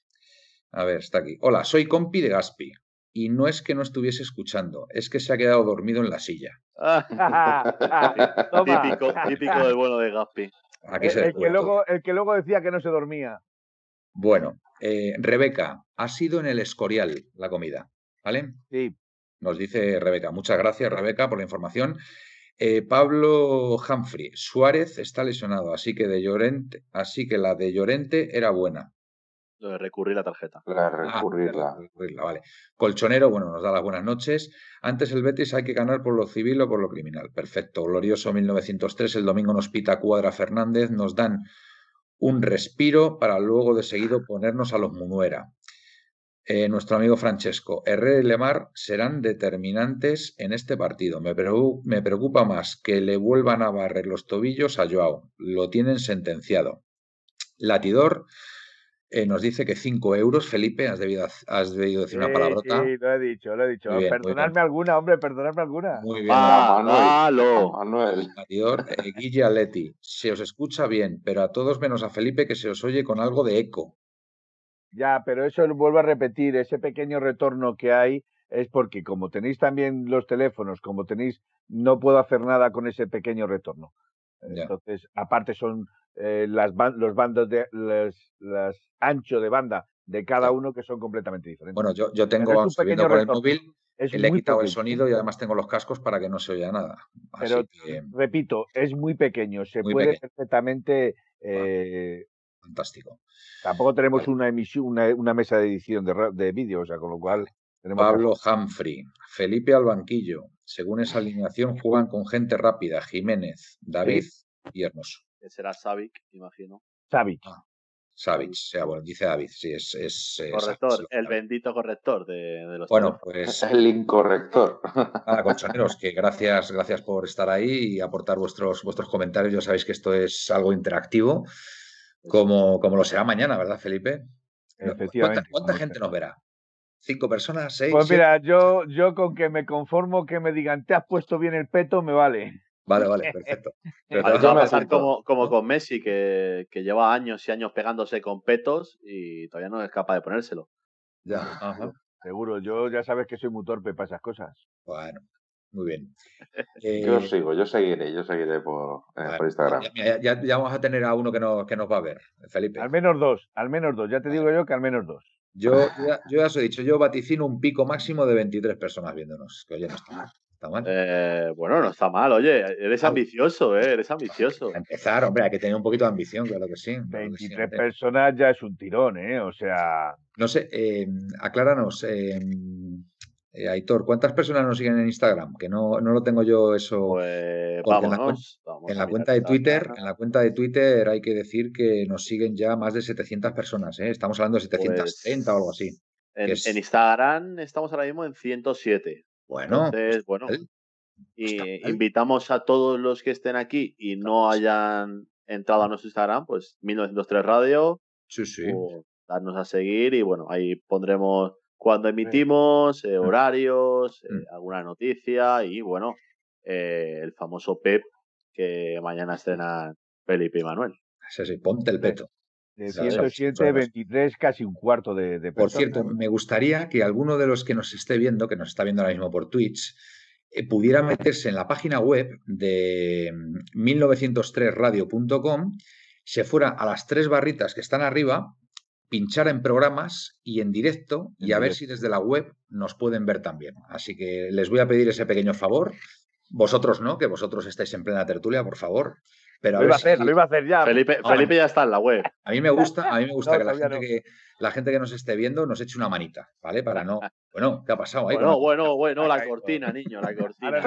a ver, está aquí. Hola, soy compi de Gaspi. Y no es que no estuviese escuchando, es que se ha quedado dormido en la silla. típico, típico del bueno de Gaspi. el, que luego, el que luego decía que no se dormía. Bueno, eh, Rebeca, ha sido en el Escorial la comida, ¿vale? Sí. Nos dice Rebeca. Muchas gracias, Rebeca, por la información. Eh, Pablo Humphrey, Suárez está lesionado, así que de Llorente, así que la de Llorente era buena. Lo de recurrir la tarjeta. La ah, recurrirla. vale. Colchonero, bueno, nos da las buenas noches. Antes el Betis hay que ganar por lo civil o por lo criminal. Perfecto. Glorioso 1903. El domingo nos pita Cuadra Fernández. Nos dan un respiro para luego de seguido ponernos a los Munuera. Eh, nuestro amigo Francesco, Herrera y Lemar serán determinantes en este partido. Me, preocupa más que le vuelvan a barrer los tobillos a Joao. Lo tienen sentenciado. Latidor eh, nos dice que 5 euros. Felipe, has debido, has debido decir una palabrota. Sí, lo he dicho, lo he dicho. perdonadme alguna, hombre, perdonadme alguna. Muy bien. Ah, Manuel. Manuel. Latidor, eh, Guille Aleti. Se os escucha bien, pero a todos menos a Felipe que se os oye con algo de eco. Ya, pero eso vuelvo a repetir, ese pequeño retorno que hay es porque como tenéis también los teléfonos, como tenéis, no puedo hacer nada con ese pequeño retorno. Entonces, aparte son eh, las los bandos de las, ancho de banda de cada uno que son completamente diferentes. Bueno, yo, yo tengo subiendo por el móvil, le he quitado el sonido y además tengo los cascos para que no se oiga nada. Pero repito, es muy pequeño, se puede perfectamente eh, fantástico. Tampoco tenemos una emisión, una, mesa de edición de, de vídeo, o sea, con lo cual. Pablo Humphrey, Felipe al banquillo. Según esa alineación, juegan con gente rápida: Jiménez, David y Hermoso. Que será Savic, imagino. Savic. Ah, Savic, sea, bueno, dice David, sí, es. es corrector, el bendito corrector de, los. Bueno, pues. El incorrector. Nada, colchoneros, que gracias, gracias por estar ahí y aportar vuestros, vuestros comentarios. Ya sabéis que esto es algo interactivo como, como lo será mañana, ¿verdad, Felipe? Efectivamente. ¿Cuánta, gente nos verá? ¿Cinco personas? ¿Seis? Pues mira, yo, yo con que me conformo que me digan, te has puesto bien el peto, me vale. Vale, vale, perfecto. Pero va a pasar como, como con Messi, que, que, lleva años y años pegándose con petos y todavía no es capaz de ponérselo. Ya. seguro. Yo ya sabes que soy muy torpe para esas cosas. Bueno, muy bien. Yo Eh, sigo, yo seguiré, yo seguiré por, eh, por Instagram. ya, ya- ya- ya vamos a tener a uno que nos, que nos va a ver, Felipe. Al menos dos, al menos dos. Ya te digo yo que al menos dos. Yo ya, yo ya os he dicho, yo vaticino un pico máximo de 23 personas viéndonos, que oye, no está mal. Está mal. Eh, bueno, no está mal, oye, eres Ah. ambicioso, ¿eh? Eres ambicioso. Empezar, hombre, hay que tener un poquito de ambición, claro que sí. claro que sí, 23 hombre. personas ya es un tirón, ¿eh? O sea, No sé, eh, acláranos, eh, eh, Aitor, ¿cuántas personas nos siguen en Instagram? Que no, no lo tengo yo eso. Pues Porque en la vámonos. vamos En la cuenta de Twitter, en la cuenta de Twitter hay que decir que nos siguen ya más de 700 personas, ¿eh? Estamos hablando de 730 o algo así. En, que es- en Instagram estamos ahora mismo en 107. Bueno, Entonces, bueno, mal. y mal. invitamos a todos los que estén aquí y no hayan entrado a nuestro Instagram, pues 1903 Radio, sí, sí. o darnos a seguir y bueno, ahí pondremos cuando emitimos, eh, horarios, eh, Mm. alguna noticia y bueno, eh, el famoso PEP que mañana estrena Felipe y Manuel. Sí, sí, ponte el peto. de Claro, 107, claro. 23, casi un cuarto de, de Por cierto, me gustaría que alguno de los que nos esté viendo, que nos está viendo ahora mismo por Twitch, eh, pudiera meterse en la página web de mm, 1903radio.com, se fuera a las tres barritas que están arriba, pinchar en programas y en directo y a ver si desde la web nos pueden ver también. Así que les voy a pedir ese pequeño favor. Vosotros no, que vosotros estáis en plena tertulia, por favor. Pero a Lo iba a si- hacer, lo iba a hacer ya. Felipe, no, Felipe ya está en la web. a mí me gusta, a mí me gusta No, que, la gente no. que la gente que nos esté viendo nos eche una manita, ¿vale? Para no. Bueno, ¿qué ha pasado ahí? Bueno, la- bueno, bueno, la cortina, niño, la Ahora cortina.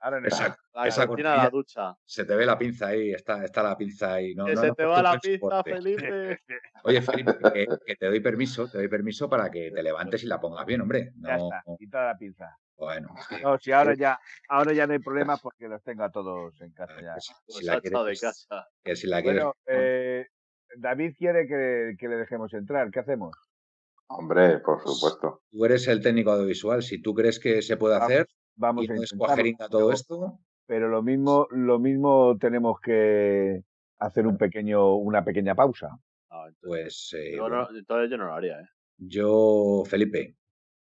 ahora no hay Esa. La esa cortina de la ducha. se te ve la pinza ahí, está, está la pinza ahí. No, Que no se te va la soporte. Felipe. Oye, Felipe, que, que te doy permiso, te doy permiso para que te levantes y la pongas bien, hombre. Ya No, está, quita la pinza. Bueno, No, si ahora ya, ahora ya no hay problema porque los tengo a todos en casa ya. si, la de quieres, casa. que si la quieres, Bueno, eh, David quiere que, que le dejemos entrar. ¿Qué hacemos? Hombre, por supuesto. tú eres el técnico audiovisual. Si tú crees que se puede Vamos, hacer Vamos y a no todo pero- esto, Pero lo mismo, lo mismo tenemos que hacer un pequeño, una pequeña pausa. Ah, entonces, pues eh, yo no- entonces yo no lo haría, ¿eh? yo, Felipe,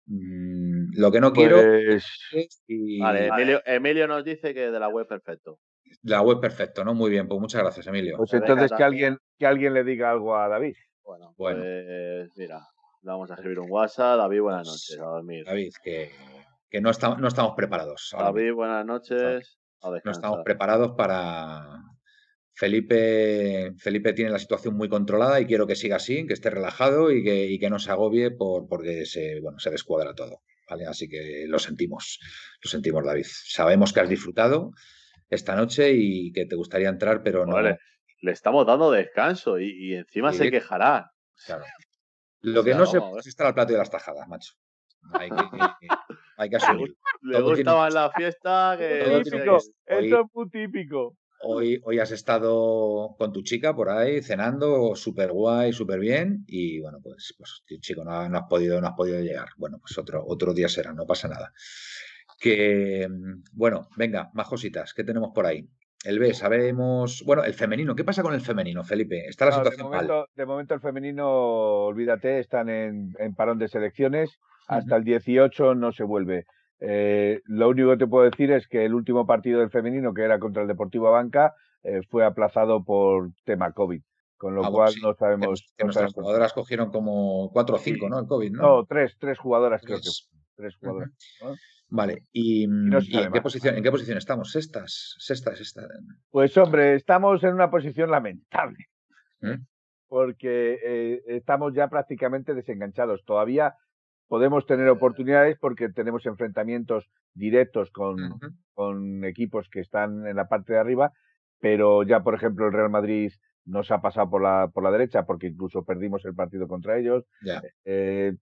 mm, lo que no quiero Pues es y- Vale, Emilio, Emilio nos dice que de la web perfecto. la web perfecto, ¿no? Muy bien, pues muchas gracias, Emilio. Pues entonces que alguien, que alguien le diga algo a David. Bueno, Bueno. pues mira, le vamos a escribir un WhatsApp. David, buenas Pues, noches, a dormir. David, que, que no, estamos, no estamos preparados. David, buenas noches, a no estamos preparados para. Felipe, Felipe tiene la situación muy controlada y quiero que siga así, que esté relajado y que, y que no se agobie por, porque se, bueno, se descuadra todo. ¿vale? Así que lo sentimos, lo sentimos, David. Sabemos que has disfrutado esta noche y que te gustaría entrar, pero no. Vale, le estamos dando descanso y, y encima Sí. se quejará. Claro. Lo que sea, no ver. es estar al plato de las tajadas, macho. Hay que, hay que asumirlo. Le tiene- gustaba en la fiesta que... Sé tiene Típico, eso es muy típico. Hoy, hoy has estado con tu chica por ahí cenando, súper guay, súper bien. Y bueno, pues, pues chico, no, no has podido, no has podido llegar. Bueno, pues otro, otro día será, no pasa nada. Que bueno, venga, más cositas. ¿Qué tenemos por ahí? El B, sabemos. Bueno, el femenino. ¿Qué pasa con el femenino, Felipe? Está la No, de, situación mal. momento, de momento el femenino, olvídate, están en, en parón de selecciones. Hasta el 18 no se vuelve. Eh, lo único que te puedo decir es que el último partido del femenino, que era contra el Deportivo Banca, eh, fue aplazado por tema COVID. Con lo Ah, cual sí, no Que, sabemos. que nuestras sabemos- jugadoras cogieron como 4 o 5, Sí. ¿no? El COVID, ¿no? No, tres, tres jugadoras creo que Tres. tres jugadoras. ¿no? Vale. ¿Y, no en, qué posición, en qué posición estamos? ¿Sextas? ¿Sextas? ¿Sextas? Pues hombre, estamos en una posición lamentable. ¿Mm? Porque eh, estamos ya prácticamente desenganchados. Todavía podemos tener oportunidades porque tenemos enfrentamientos directos con, equipos que están en la parte de arriba, pero ya, por ejemplo, el Real Madrid nos ha pasado por la, por la derecha porque incluso perdimos el partido contra ellos. Eh,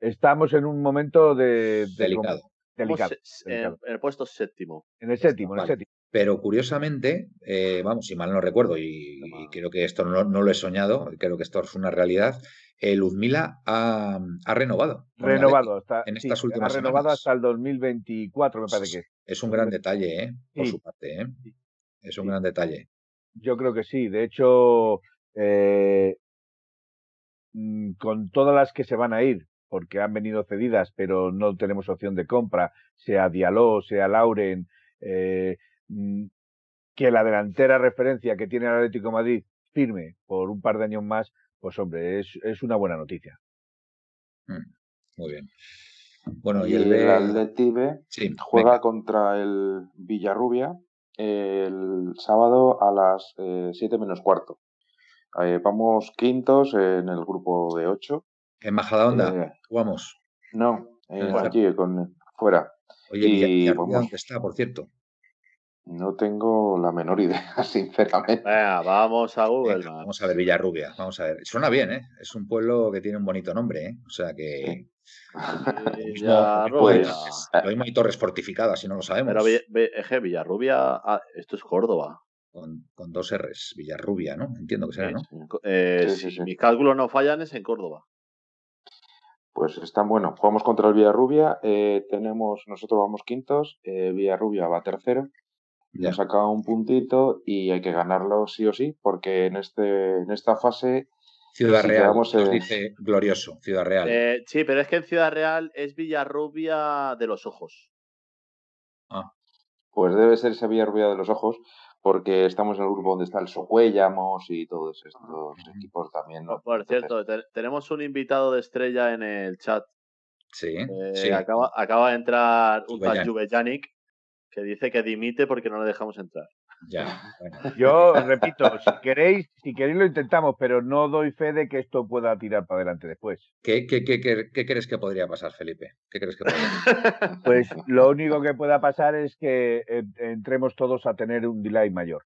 estamos en un momento de, de delicado. en- delicado. en el puesto séptimo. En el séptimo, en el Vale. séptimo. Pero curiosamente, eh, vamos, si mal no recuerdo, y, creo que esto no, no lo he soñado, creo que esto es una realidad, eh, Luzmila ha, ha renovado. Renovado hasta, en sí, estas últimas ha renovado semanas. hasta el 2024, me parece que es. Es un gran detalle, ¿eh? Por Sí. su parte, ¿eh? Es un Sí. gran detalle. Yo creo que sí. De hecho, eh, mm, con todas las que se van a ir, porque han venido cedidas, pero no tenemos opción de compra, sea Dialó, sea Lauren, eh, mm, que la delantera referencia que tiene el Atlético de Madrid firme por un par de años más, pues hombre, es, es una buena noticia. Mm, muy bien. Bueno, y, el, el juega contra el Villarrubia el sábado a las 7 eh, menos cuarto. Eh, vamos quintos en el grupo de 8. ¿En Majadahonda eh, jugamos? No, aquí, con, fuera. Oye, y, ¿dónde está, por cierto? No tengo la menor idea, sinceramente. vamos a Google. vamos a ver Villarrubia, vamos a ver. Suena bien, ¿eh? Es un pueblo que tiene un bonito nombre, ¿eh? O sea que... Villarrubia. Lo mismo hay torres fortificadas, si no lo sabemos. Pero Villarrubia, ah, esto es Córdoba. Con, dos R's, Villarrubia, ¿no? Entiendo que será, ¿no? Eh, si mis cálculos no fallan, es en Córdoba. Pues están bueno. Jugamos contra el Villarrubia. Eh, tenemos, nosotros vamos quintos. Eh, Villarrubia va tercero. Ya sacado un puntito y hay que ganarlo sí o sí, porque en este en esta fase Ciudad Real, nos dice glorioso, Ciudad Real. Eh, sí, pero es que en Ciudad Real es Villarrubia de los Ojos. Ah. Pues debe ser esa Villarrubia de los Ojos, porque estamos en el grupo donde está el Socuellamos y todos estos ah, equipos también. ¿no? Por cierto, tenemos un invitado de estrella en el chat. Sí. Eh, acaba, acaba, de entrar un tal que dice que dimite porque no le dejamos entrar. Ya, Yo repito, si queréis, si queréis lo intentamos, pero no doy fe de que esto pueda tirar para adelante después. ¿Qué, qué, qué, qué crees que podría pasar, Felipe? ¿Qué crees que podría Pues lo único que pueda pasar es que entremos todos a tener un delay mayor.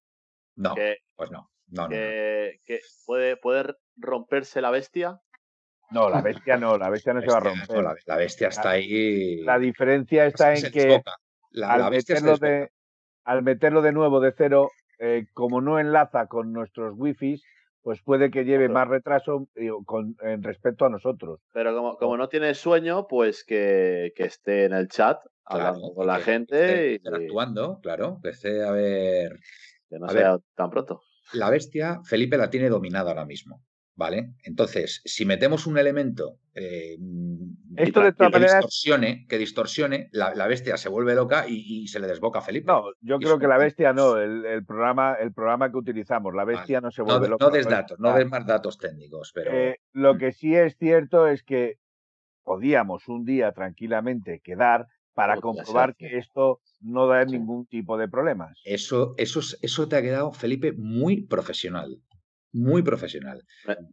No, pues no. no, que, puede, puede romperse la bestia. No, la bestia no, la bestia no se va a romper. la, bestia está ahí. La diferencia está en que al, meterlo de, al, meterlo de, nuevo de cero, eh, como no enlaza con nuestros wifi, pues puede que lleve más retraso con, en respecto a nosotros. Pero como, como no tiene sueño, pues que, que esté en el chat hablando con la gente. interactuando, claro, empecé a ver... Que no sea tan pronto. La bestia, Felipe la tiene dominada ahora mismo. ¿Vale? Entonces, si metemos un elemento eh, Esto de que, distorsione, que distorsione, la, bestia se vuelve loca y, se le desboca a Felipe. No, yo creo que la bestia no, el, programa, el programa que utilizamos, la bestia no se vuelve loca. No des datos, no des más datos técnicos, pero. Eh, lo que sí es cierto es que podíamos un día tranquilamente quedar para comprobar que esto no da ningún tipo de problemas. Eso, eso, eso te ha quedado, Felipe, muy profesional muy profesional.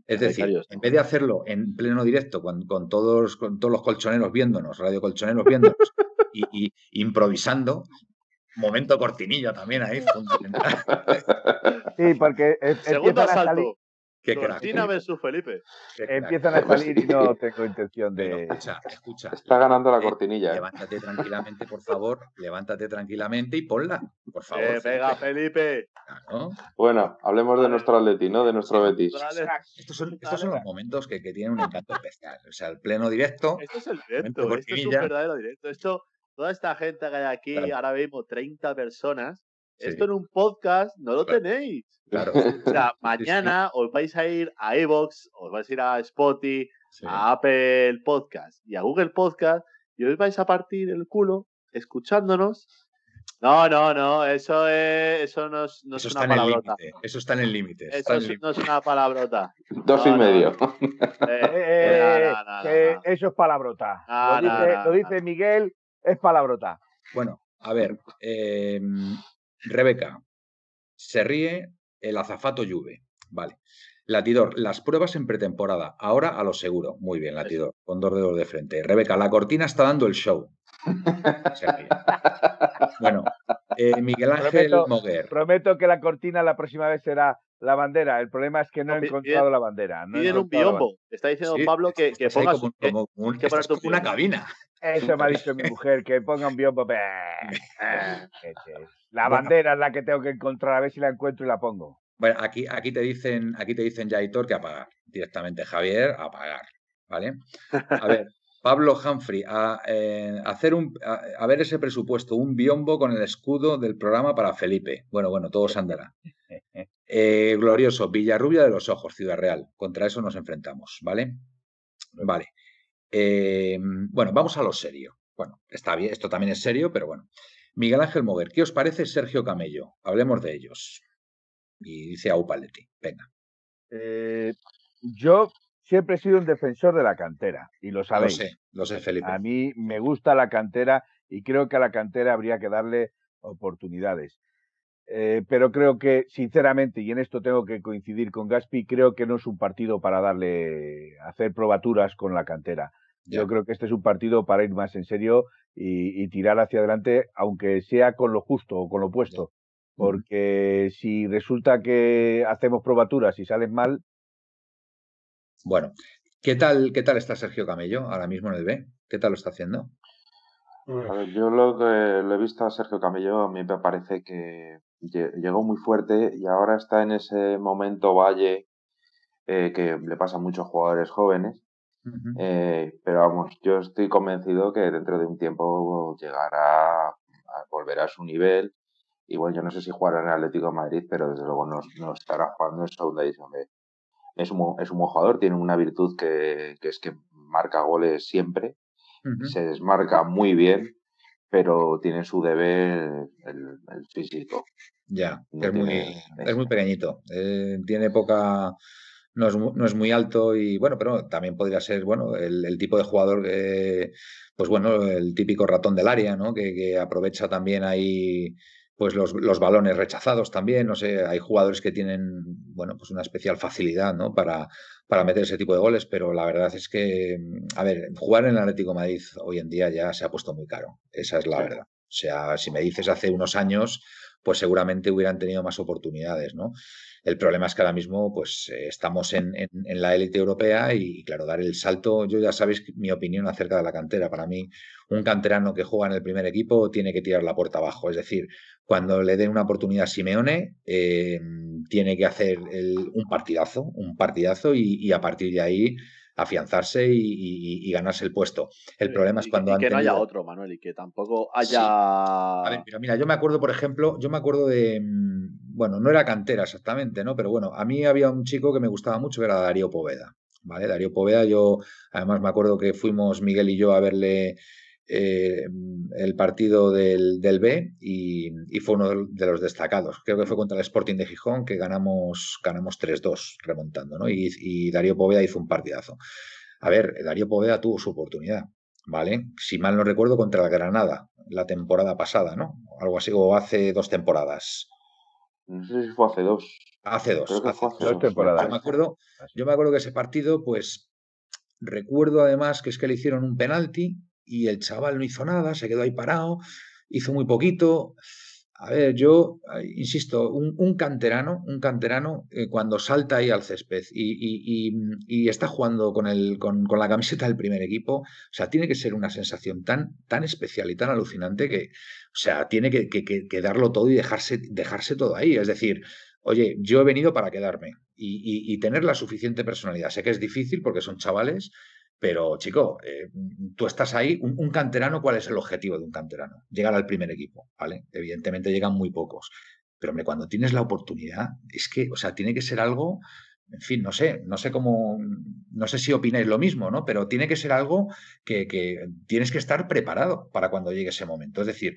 Es decir, en vez de hacerlo en pleno directo con, todos, con todos los colchoneros viéndonos, radio colchoneros viéndonos y, improvisando, momento cortinilla también ahí, Sí, porque Segundo asalto. Cortina versus Felipe. Empiezan a salir y no tengo intención de. escucha, escucha. Está ganando la cortinilla. ¿eh? levántate tranquilamente, por favor. Levántate tranquilamente y ponla, por favor. Eh, pega, Felipe. Bueno, hablemos de nuestro Atleti, ¿no? De nuestro Betis. Estos son, estos son los momentos que, que, tienen un encanto especial. O sea, el pleno directo. Esto es el directo. Esto es un verdadero directo. Esto, toda esta gente que hay aquí, ahora mismo 30 personas. Esto en un podcast no lo tenéis. Claro. O sea, mañana os vais a ir a Evox, os vais a ir a Spotify, a Apple Podcast y a Google Podcast y os vais a partir el culo escuchándonos. No, no, no, eso es, eso no es, eso una palabrota. Eso está en el límite. Eso no es una palabrota. Dos y medio. eso es palabrota. Lo dice, lo dice Miguel, es palabrota. Bueno, a ver, eh, Rebeca, se ríe el azafato Juve. Vale. Latidor, las pruebas en pretemporada. Ahora a lo seguro. Muy bien, Latidor, con dos dedos de frente. Rebeca, la cortina está dando el show. bueno, eh, Miguel Ángel Moguer. Prometo que la cortina la próxima vez será la bandera. El problema es que no, he encontrado la bandera. No piden un biombo. Está diciendo Pablo que, que pongas como, una cabina. Eso me ha dicho mi mujer, que ponga un biombo. La bandera es la que tengo que encontrar, a ver si la encuentro y la pongo. Bueno, aquí, aquí te dicen, aquí te dicen ya, Hitor, que apagar. Directamente, Javier, apagar. ¿Vale? A ver, Pablo Humphrey, a, eh, hacer un, a, ver ese presupuesto, un biombo con el escudo del programa para Felipe. Bueno, bueno, todo se andará. Eh, glorioso, Villarrubia de los Ojos, Ciudad Real. Contra eso nos enfrentamos, ¿vale? Vale. Eh, bueno, vamos a lo serio. Bueno, está bien, esto también es serio, pero bueno. Miguel Ángel Moguer, ¿qué os parece Sergio Camello? Hablemos de ellos. Y dice Aupaletti, venga. Yo siempre he sido un defensor de la cantera, y lo sabéis. Lo sé, lo sé, Felipe. A mí me gusta la cantera y creo que a la cantera habría que darle oportunidades. Eh, pero creo que, sinceramente, y en esto tengo que coincidir con Gaspi, creo que no es un partido para darle, hacer probaturas con la cantera. Yo creo que este es un partido para ir más en serio y, tirar hacia adelante, aunque sea con lo justo o con lo puesto. Porque si resulta que hacemos probaturas y salen mal. Bueno, ¿qué tal, qué tal está Sergio Camello ahora mismo en el B? ¿Qué tal lo está haciendo? yo lo que lo he visto a Sergio Camello, a mí me parece que llegó muy fuerte y ahora está en ese momento valle eh, que le pasa a muchos jugadores jóvenes. Eh, pero vamos, yo estoy convencido que dentro de un tiempo llegará a volver a su nivel. Y bueno, yo no sé si jugará en el Atlético de Madrid, pero desde luego no, no estará jugando en segunda división Es un, es un buen jugador, tiene una virtud que, que es que marca goles siempre, se desmarca muy bien pero tiene su deber el, físico. Ya, es, muy, es muy pequeñito. Eh, tiene poca. No es, no es, muy alto y bueno, pero también podría ser, bueno, el, tipo de jugador que, pues bueno, el típico ratón del área, ¿no? Que, que aprovecha también ahí pues los, los, balones rechazados también, no sé, hay jugadores que tienen, bueno, pues una especial facilidad, ¿no? Para, para meter ese tipo de goles, pero la verdad es que, a ver, jugar en el Atlético Madrid hoy en día ya se ha puesto muy caro, esa es la verdad. O sea, si me dices hace unos años, pues seguramente hubieran tenido más oportunidades, ¿no? El problema es que ahora mismo, pues eh, estamos en, la élite europea y, claro, dar el salto, yo ya sabéis mi opinión acerca de la cantera. Para mí, un canterano que juega en el primer equipo tiene que tirar la puerta abajo. Es decir, cuando le den una oportunidad a Simeone, eh, tiene que hacer un partidazo, un partidazo y, a partir de ahí afianzarse y, ganarse el puesto. El problema es cuando y, que no haya otro, Manuel, y que tampoco haya. A ver, mira, yo me acuerdo, por ejemplo, yo me acuerdo de. Mm, bueno, no era cantera exactamente, ¿no? Pero bueno, a mí había un chico que me gustaba mucho que era Darío Poveda. ¿Vale? Darío Poveda, yo además me acuerdo que fuimos Miguel y yo a verle eh, el partido del, del B y, fue uno de los destacados. Creo que fue contra el Sporting de Gijón que ganamos, ganamos 3-2 remontando, ¿no? Y, Darío Poveda hizo un partidazo. A ver, Darío Poveda tuvo su oportunidad, ¿vale? Si mal no recuerdo, contra el Granada, la temporada pasada, ¿no? Algo así, o hace dos temporadas. No sé si fue hace dos. Hace dos. hace, dos, temporadas. Yo me, acuerdo, yo me acuerdo que ese partido, pues, recuerdo además que es que le hicieron un penalti y el chaval no hizo nada, se quedó ahí parado, hizo muy poquito. A ver, yo insisto, un, canterano, un canterano eh, cuando salta ahí al césped y, está jugando con, el, con, la camiseta del primer equipo, o sea, tiene que ser una sensación tan, tan especial y tan alucinante que, o sea, tiene que, que, darlo todo y dejarse, dejarse todo ahí. Es decir, oye, yo he venido para quedarme y, tener la suficiente personalidad. Sé que es difícil porque son chavales, pero, chico, eh, tú estás ahí, un, canterano, ¿cuál es el objetivo de un canterano? Llegar al primer equipo, ¿vale? Evidentemente llegan muy pocos. Pero hombre, cuando tienes la oportunidad, es que, o sea, tiene que ser algo, en fin, no sé, no sé cómo, no sé si opináis lo mismo, ¿no? Pero tiene que ser algo que, tienes que estar preparado para cuando llegue ese momento. Es decir,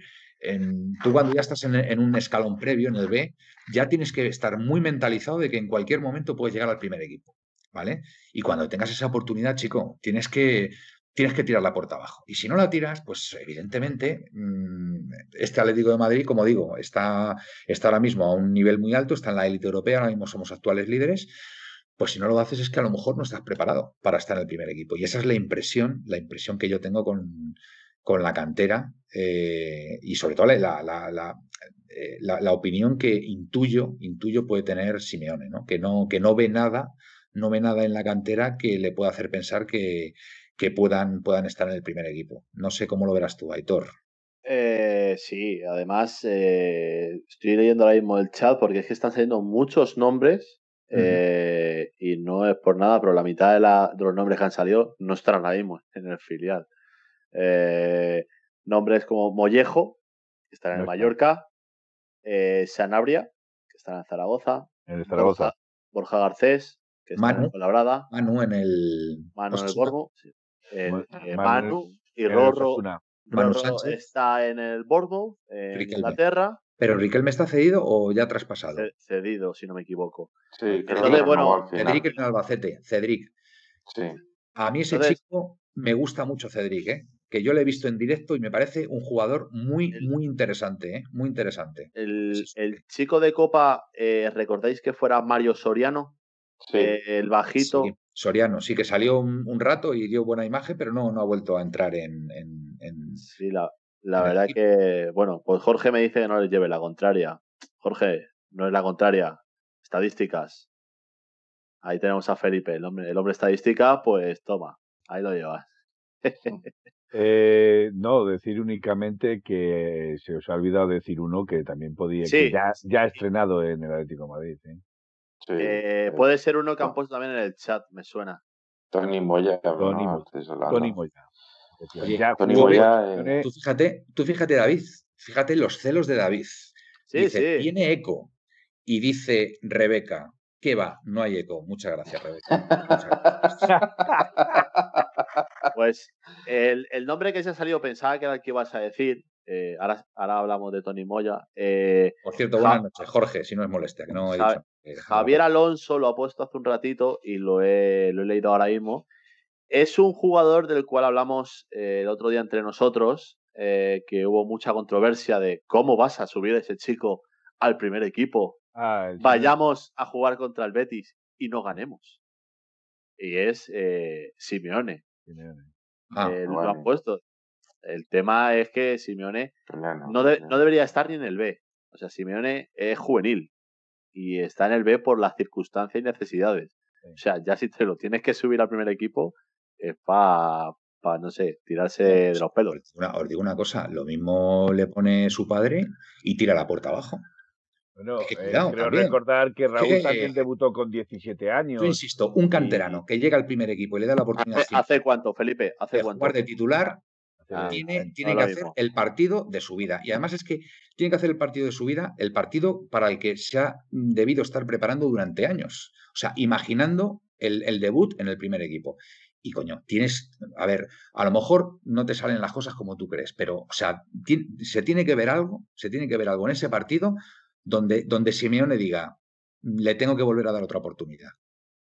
tú cuando ya estás en, en, un escalón previo, en el B, ya tienes que estar muy mentalizado de que en cualquier momento puedes llegar al primer equipo. ¿Vale? Y cuando tengas esa oportunidad, chico, tienes que, tienes que tirar la puerta abajo. Y si no la tiras, pues evidentemente mm, este Atlético de Madrid, como digo, está, está ahora mismo a un nivel muy alto, está en la élite europea, ahora mismo somos actuales líderes. Pues si no lo haces es que a lo mejor no estás preparado para estar en el primer equipo. Y esa es la impresión, la impresión que yo tengo con, con la cantera eh, y sobre todo la, la, eh, la, la, opinión que intuyo, intuyo puede tener Simeone, ¿no? Que, no, que no ve nada no ve nada en la cantera que le pueda hacer pensar que, que puedan, puedan estar en el primer equipo. No sé cómo lo verás tú, Aitor. Eh, sí, además eh, estoy leyendo ahora mismo el chat porque es que están saliendo muchos nombres eh, y no es por nada, pero la mitad de, la, de, los nombres que han salido no están ahora mismo en el filial. nombres como Mollejo, que están en el Mallorca, Sanabria, que están en Zaragoza, en Zaragoza. Borja, Borja Garcés, Manu, Manu en el. Manu en el Borgo. eh, Manu- y Rorro. Manu Rorro Sánchez. está en el Bournemouth, en Riquelme. Inglaterra, ¿Pero Riquelme está cedido o ya traspasado? ce- cedido, si no me equivoco. Sí, Entonces, bueno. Cedric en Albacete, Cedric. Sí. A mí ese Entonces- chico me gusta mucho Cedric, ¿eh? que yo le he visto en directo y me parece un jugador muy, El- muy interesante, ¿eh? muy interesante. El, el chico de Copa, eh, ¿recordáis que fuera Mario Soriano? Sí. El bajito. Sí, Soriano, sí que salió un, un rato y dio buena imagen, pero no, no ha vuelto a entrar en... en- en- Sí, la, la en el verdad que, bueno, pues Jorge me dice que no les lleve la contraria. Jorge, no es la contraria. Estadísticas. Ahí tenemos a Felipe, el hombre, el hombre estadística, pues toma, ahí lo llevas. Eh, no, decir únicamente que se os ha olvidado decir uno que también podía, que Sí. ya, ya ha estrenado en el Atlético de Madrid. ¿eh? Sí. Eh, puede ser uno que han puesto también en el chat, me suena. Tony Moya. Tony ¿no? Moya. Estáis hablando. Tony Moya. Oye, Ya Tony jugó Moya, en- eh, Tú fíjate, tú fíjate, David, fíjate los celos de David. Sí, dice, sí. tiene eco. Y dice Rebeca, ¿qué va? No hay eco. Muchas gracias, Rebeca. Muchas gracias. Pues el, el nombre que se ha salido pensaba que era el que ibas a decir. Eh, ahora, ahora hablamos de Tony Moya. eh, Por cierto, Ja- buenas noches, Jorge, si no es molestia, que no he Ja- dicho. que- Javier Alonso lo ha puesto hace un ratito y lo he, lo he leído ahora mismo. Es un jugador del cual hablamos eh, el otro día entre nosotros, eh, que hubo mucha controversia de cómo vas a subir a ese chico al primer equipo. Ah, Vayamos a jugar contra el Betis y no ganemos. Y es eh, Simeone. Simeone. Ah, eh, lo han puesto. El tema es que Simeone no, de- no debería estar ni en el B. O sea, Simeone es juvenil y está en el B por las circunstancias y necesidades. Sí. O sea, ya si te lo tienes que subir al primer equipo, es para, no sé, tirarse de los pelos. Os digo una- os digo una cosa, lo mismo le pone su padre y tira la puerta abajo. Bueno, Es que eh, cuidado, creo también. recordar que Raúl que- también debutó con 17 años. Yo insisto, un canterano que llega al primer equipo y le da la oportunidad ¿Hace, hace cuánto, Felipe? ¿Hace de cuánto? jugar de titular, Ah, tiene, que hacer el partido de su vida. Y además es que tiene que hacer el partido de su vida, el partido para el que se ha debido estar preparando durante años. O sea, imaginando el, el debut en el primer equipo. Y coño, tienes, a ver, a lo mejor no te salen las cosas como tú crees, pero, o sea, ti- se tiene que ver algo, se tiene que ver algo en ese partido donde, donde Simeone diga, le tengo que volver a dar otra oportunidad.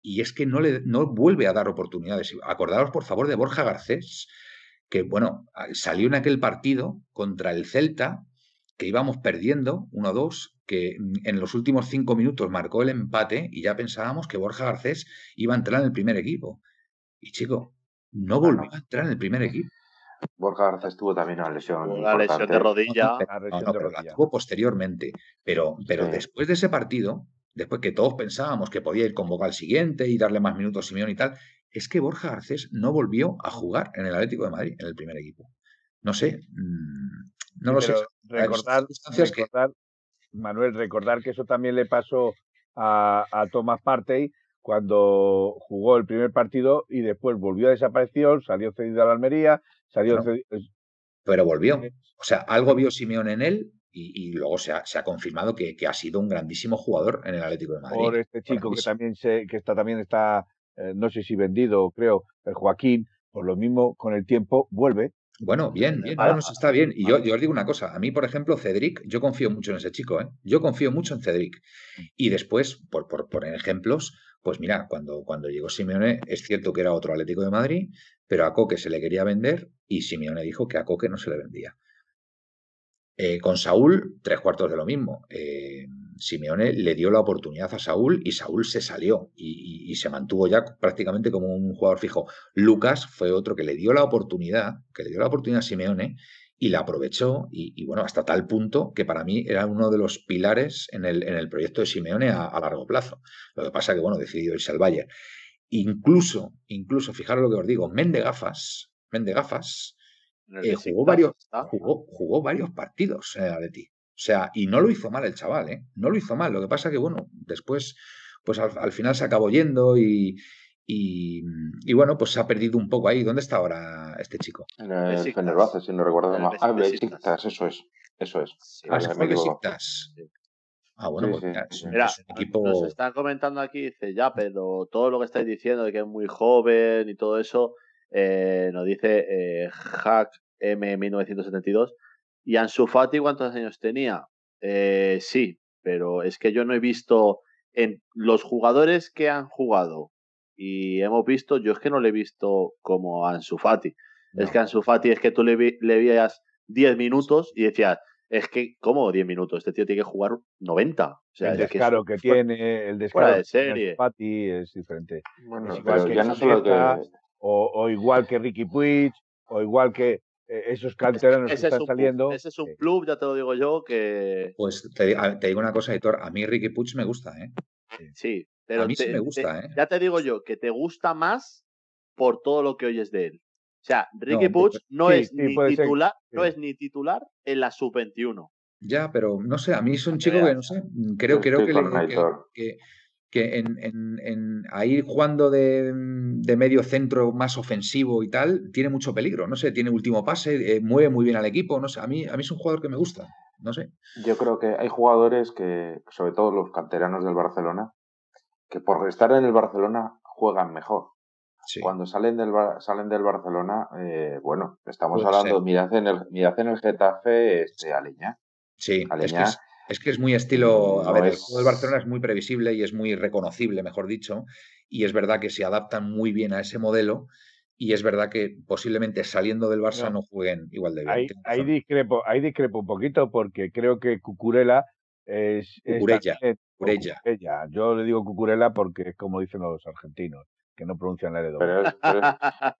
Y es que no le no vuelve a dar oportunidades. Acordaros, por favor, de Borja Garcés, que, bueno, salió en aquel partido contra el Celta, que íbamos perdiendo 1-2, que en los últimos cinco minutos marcó el empate y ya pensábamos que Borja Garcés iba a entrar en el primer equipo. Y chico, no Bueno. volvió a entrar en el primer equipo. Borja Garcés tuvo también una lesión. Una lesión de rodilla. No, La No, lesión no, de pero la tuvo posteriormente. Pero, pero Sí. después de ese partido, después que todos pensábamos que podía ir convocar al siguiente y darle más minutos a Simeone y tal, es que Borja Garcés no volvió a jugar en el Atlético de Madrid, en el primer equipo. No sé, mm, no lo sé. Pero recordar, circunstancias que- recordar, Manuel, recordar que eso también le pasó a, a Thomas Partey cuando jugó el primer partido y después volvió a desaparecer, salió cedido a la Almería, salió Bueno, cedi- Pero volvió. O sea, algo vio Simeone en él y, y luego se ha, se ha confirmado que, que ha sido un grandísimo jugador en el Atlético de Madrid. por este chico que también se, que está también está, eh, no sé si vendido, creo, el Joaquín, por lo mismo con el tiempo vuelve. Bueno, bien, bien, Vale. no, no, sí está bien. Y yo, yo os digo una cosa, a mí, por ejemplo, Cedric, yo confío mucho en ese chico, ¿eh? Yo confío mucho en Cedric. Y después, por, por poner ejemplos, pues mira, cuando, cuando llegó Simeone, es cierto que era otro Atlético de Madrid, pero a Coque se le quería vender y Simeone dijo que a Coque no se le vendía. Eh, con Saúl, tres cuartos de lo mismo. Eh, Simeone le dio la oportunidad a Saúl y Saúl se salió y, se mantuvo ya prácticamente como un jugador fijo. Lucas fue otro que le dio la oportunidad, que le dio la oportunidad a Simeone y la aprovechó y, bueno, hasta tal punto que para mí era uno de los pilares en el, en el proyecto de Simeone a, largo plazo. Lo que pasa que, bueno, decidió irse al Bayern. Incluso, incluso, fijaros lo que os digo, Mende Gafas, Eh, jugó, varios, jugó, jugó varios partidos en el Atleti. O sea, y no lo hizo mal el chaval, ¿eh? No lo hizo mal. Lo que pasa que, bueno, después, pues al, al final se acabó yendo y, y, y, bueno, pues se ha perdido un poco ahí. ¿Dónde está ahora este chico? En el. Fenerbahce, si no recuerdo mal. Ah, Besiktas. Eso es. Eso es. Sí, Ah, me. Besiktas. Ah, bueno, Sí, pues sí, es Mira, es un equipo. nos están comentando aquí, dice, ya, pero todo lo que estáis diciendo de que es muy joven y todo eso, Eh, nos dice eh, Hack M1972. ¿Y Ansu Fati cuántos años tenía? Eh, sí, pero es que yo no he visto en los jugadores que han jugado y hemos visto, yo es que no le he visto como a Ansu Fati. Es que Ansu Fati es que tú le, le veías 10 minutos y decías, es que, ¿cómo 10 minutos? Este tío tiene que jugar 90. O sea, el descaro que, tiene, el descaro de serie. Fati es diferente. Bueno, pero ya no solo que... O, o, igual que Ricky Puig, o igual que eh, esos canteranos que están saliendo. Ese es un club, ya te lo digo yo, que. Pues te, digo una cosa, Editor, a mí Ricky Puig me gusta, ¿eh? Sí, pero a mí sí me gusta, ¿eh? Ya te digo yo, que te gusta más por todo lo que oyes de él. O sea, Ricky no, no, es, ni titular, no es ni titular en la sub-21. Ya, pero no sé, a mí es un chico que, no sé, creo, creo que, que en, en, en, ahí jugando de, de, medio centro más ofensivo y tal, tiene mucho peligro. No sé, tiene último pase, eh, mueve muy bien al equipo. No sé, a mí, a mí es un jugador que me gusta. No sé. Yo creo que hay jugadores que, sobre todo los canteranos del Barcelona, que por estar en el Barcelona juegan mejor. Cuando salen del, salen del Barcelona, eh, bueno, estamos hablando, mirad en, el, mirad en el Getafe, este, Aleña. Sí, es que es muy estilo. a ver, el juego del Barcelona es muy previsible y es muy reconocible, mejor dicho. Y es verdad que se adaptan muy bien a ese modelo. Y es verdad que posiblemente saliendo del Barça no, jueguen igual de bien. Ahí, discrepo, ahí discrepo un poquito porque creo que Cucurella es. Cucurella. Yo le digo Cucurella porque es como dicen los argentinos que no pronuncian la L pero,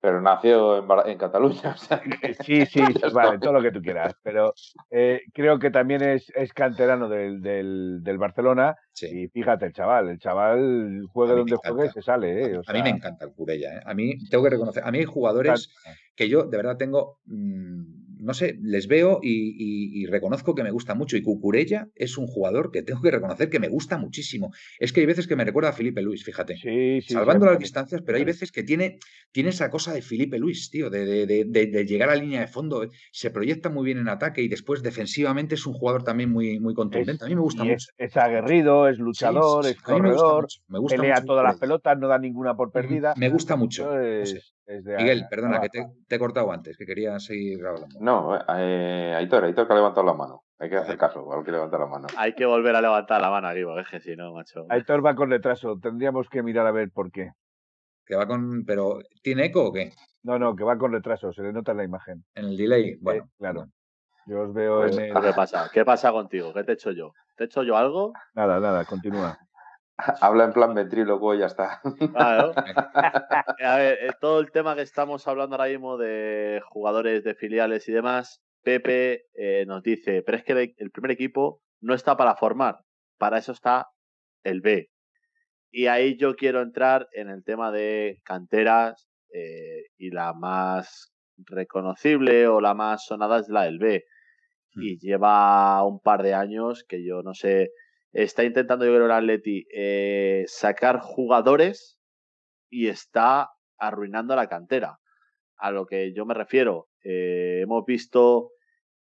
pero, nació en, en Cataluña. Sí, sí, vale, todo lo que tú quieras. Pero eh, creo que también es, es canterano del, del, del Barcelona. Y fíjate, el chaval, el chaval juegue donde juegue, se sale. ¿eh? a mí me encanta el Curella. ¿eh? A mí, tengo que reconocer, a mí hay jugadores que yo de verdad tengo. Mmm, no sé, les veo y, reconozco que me gusta mucho. Y Cucurella es un jugador que tengo que reconocer que me gusta muchísimo. Es que hay veces que me recuerda a Felipe Luis, fíjate. Salvando las distancias, pero hay veces que tiene, tiene esa cosa de Felipe Luis, tío, de, llegar a línea de fondo. Se proyecta muy bien en ataque y después defensivamente es un jugador también muy, muy contundente. a mí me gusta mucho. Es, aguerrido, es luchador, es corredor, me gusta pelea todas las pelotas, no da ninguna por perdida. Me gusta mucho. Miguel, perdona, que te, he cortado antes, que quería seguir hablando. No, eh, Aitor, Aitor que ha levantado la mano. Hay que hacer caso, hay que levantar la mano. Hay que volver a levantar la mano aquí, es que si no, macho. Aitor va con retraso, tendríamos que mirar a ver por qué. Que va con. Pero, ¿tiene eco o qué? No, no, que va con retraso, se le nota en la imagen. En el delay, eh, bueno. claro. Yo os veo pues, en el... ¿Qué pasa? ¿Qué pasa contigo? ¿Qué te he hecho yo? ¿Te he hecho yo algo? Nada, nada, continúa. Habla en plan ventríloco y ya está. A ver, eh, todo el tema que estamos hablando ahora mismo de jugadores de filiales y demás, Pepe eh, nos dice, pero es que el primer equipo no está para formar, para eso está el B. Y ahí yo quiero entrar en el tema de canteras eh, y la más reconocible o la más sonada es la del B. Hmm. Y lleva un par de años que yo no sé está intentando, yo creo, el Atleti eh, sacar jugadores y está arruinando la cantera. A lo que yo me refiero, eh, hemos visto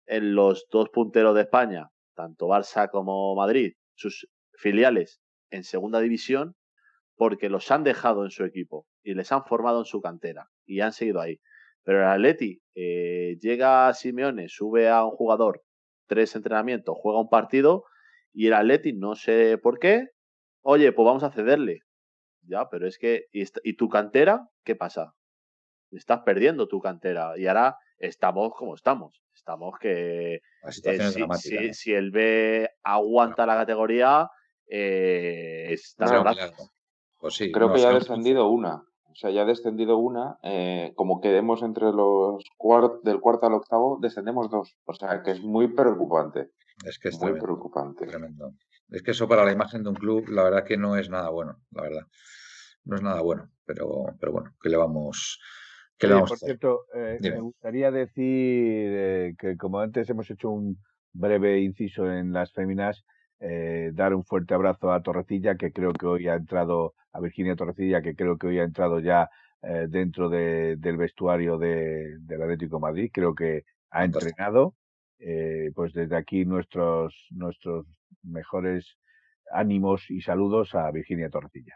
en los dos punteros de España, tanto Barça como Madrid, sus filiales en segunda división, porque los han dejado en su equipo y les han formado en su cantera y han seguido ahí. Pero el Atleti eh, llega a Simeone, sube a un jugador, tres entrenamientos, juega un partido y el Atleti, no sé por qué, oye, pues vamos a cederle. Ya, pero es que, ¿y, tu cantera? ¿Qué pasa? Estás perdiendo tu cantera y ahora estamos como estamos. Estamos que eh, si, el B aguanta la categoría, eh, está pues sí, Creo que ya ha descendido una. O sea, ya ha descendido una. Eh, como quedemos entre los cuart del cuarto al octavo, descendemos dos. O sea, que es muy preocupante. Es que es muy preocupante. Tremendo. Es que eso para la imagen de un club, la verdad que no es nada bueno, la verdad. No es nada bueno, pero, pero bueno, ¿qué le vamos, qué le vamos por cierto, eh, me gustaría decir eh, que como antes hemos hecho un breve inciso en las féminas, eh, dar un fuerte abrazo a Torrecilla, que creo que hoy ha entrado, a Virginia Torrecilla, que creo que hoy ha entrado ya dentro de, del vestuario de, del Atlético Madrid. Creo que ha entrenado eh, pues desde aquí nuestros, nuestros mejores ánimos y saludos a Virginia Tortilla.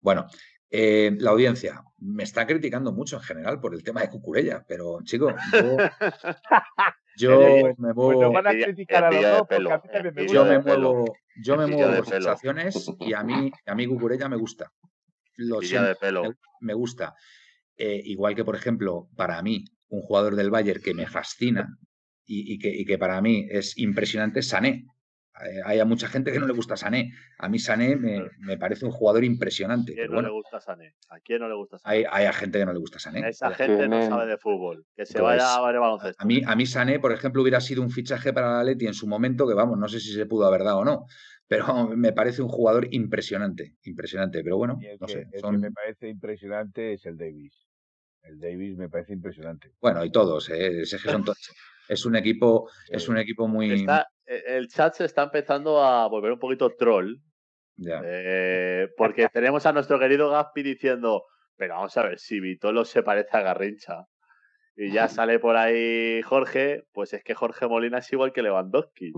Bueno, Eh, la audiencia me está criticando mucho en general por el tema de Cucurella, pero chico, yo, yo me muevo. van a criticar a los dos porque a mí también me Yo me muevo, yo me muevo de por sensaciones y a mí, a mí Cucurella me gusta. Lo Envidia de siento, pelo. me- me gusta. Eh, igual que, por ejemplo, para mí, un jugador del Bayern que me fascina y, y que, y que para mí es impresionante es Sané. Eh, Hay a mucha gente que no le gusta Sané. A mí Sané me, me parece un jugador impresionante. ¿A quién Pero no le bueno, gusta Sané? ¿A quién no le gusta Sané? hay, hay a gente que no le gusta Sané. Esa gente no sabe de fútbol. Que se Pues, vaya a ver baloncesto. A mí, a mí Sané, por ejemplo, hubiera sido un fichaje para la Leti en su momento, que vamos, no sé si se pudo haber dado o no, pero me parece un jugador impresionante, impresionante. Pero bueno, Y el no que, sé, el que me parece impresionante es el Davis. El Davis me parece impresionante. bueno, y todos, ¿eh? es, que son todos. Es un equipo, es un equipo muy. Está- eh, el chat se está empezando a volver un poquito troll. ya. eh, porque tenemos a nuestro querido Gaspi diciendo, pero vamos a ver, si Vitolo se parece a Garrincha. Y ya sale por ahí Jorge, pues es que Jorge Molina es igual que Lewandowski.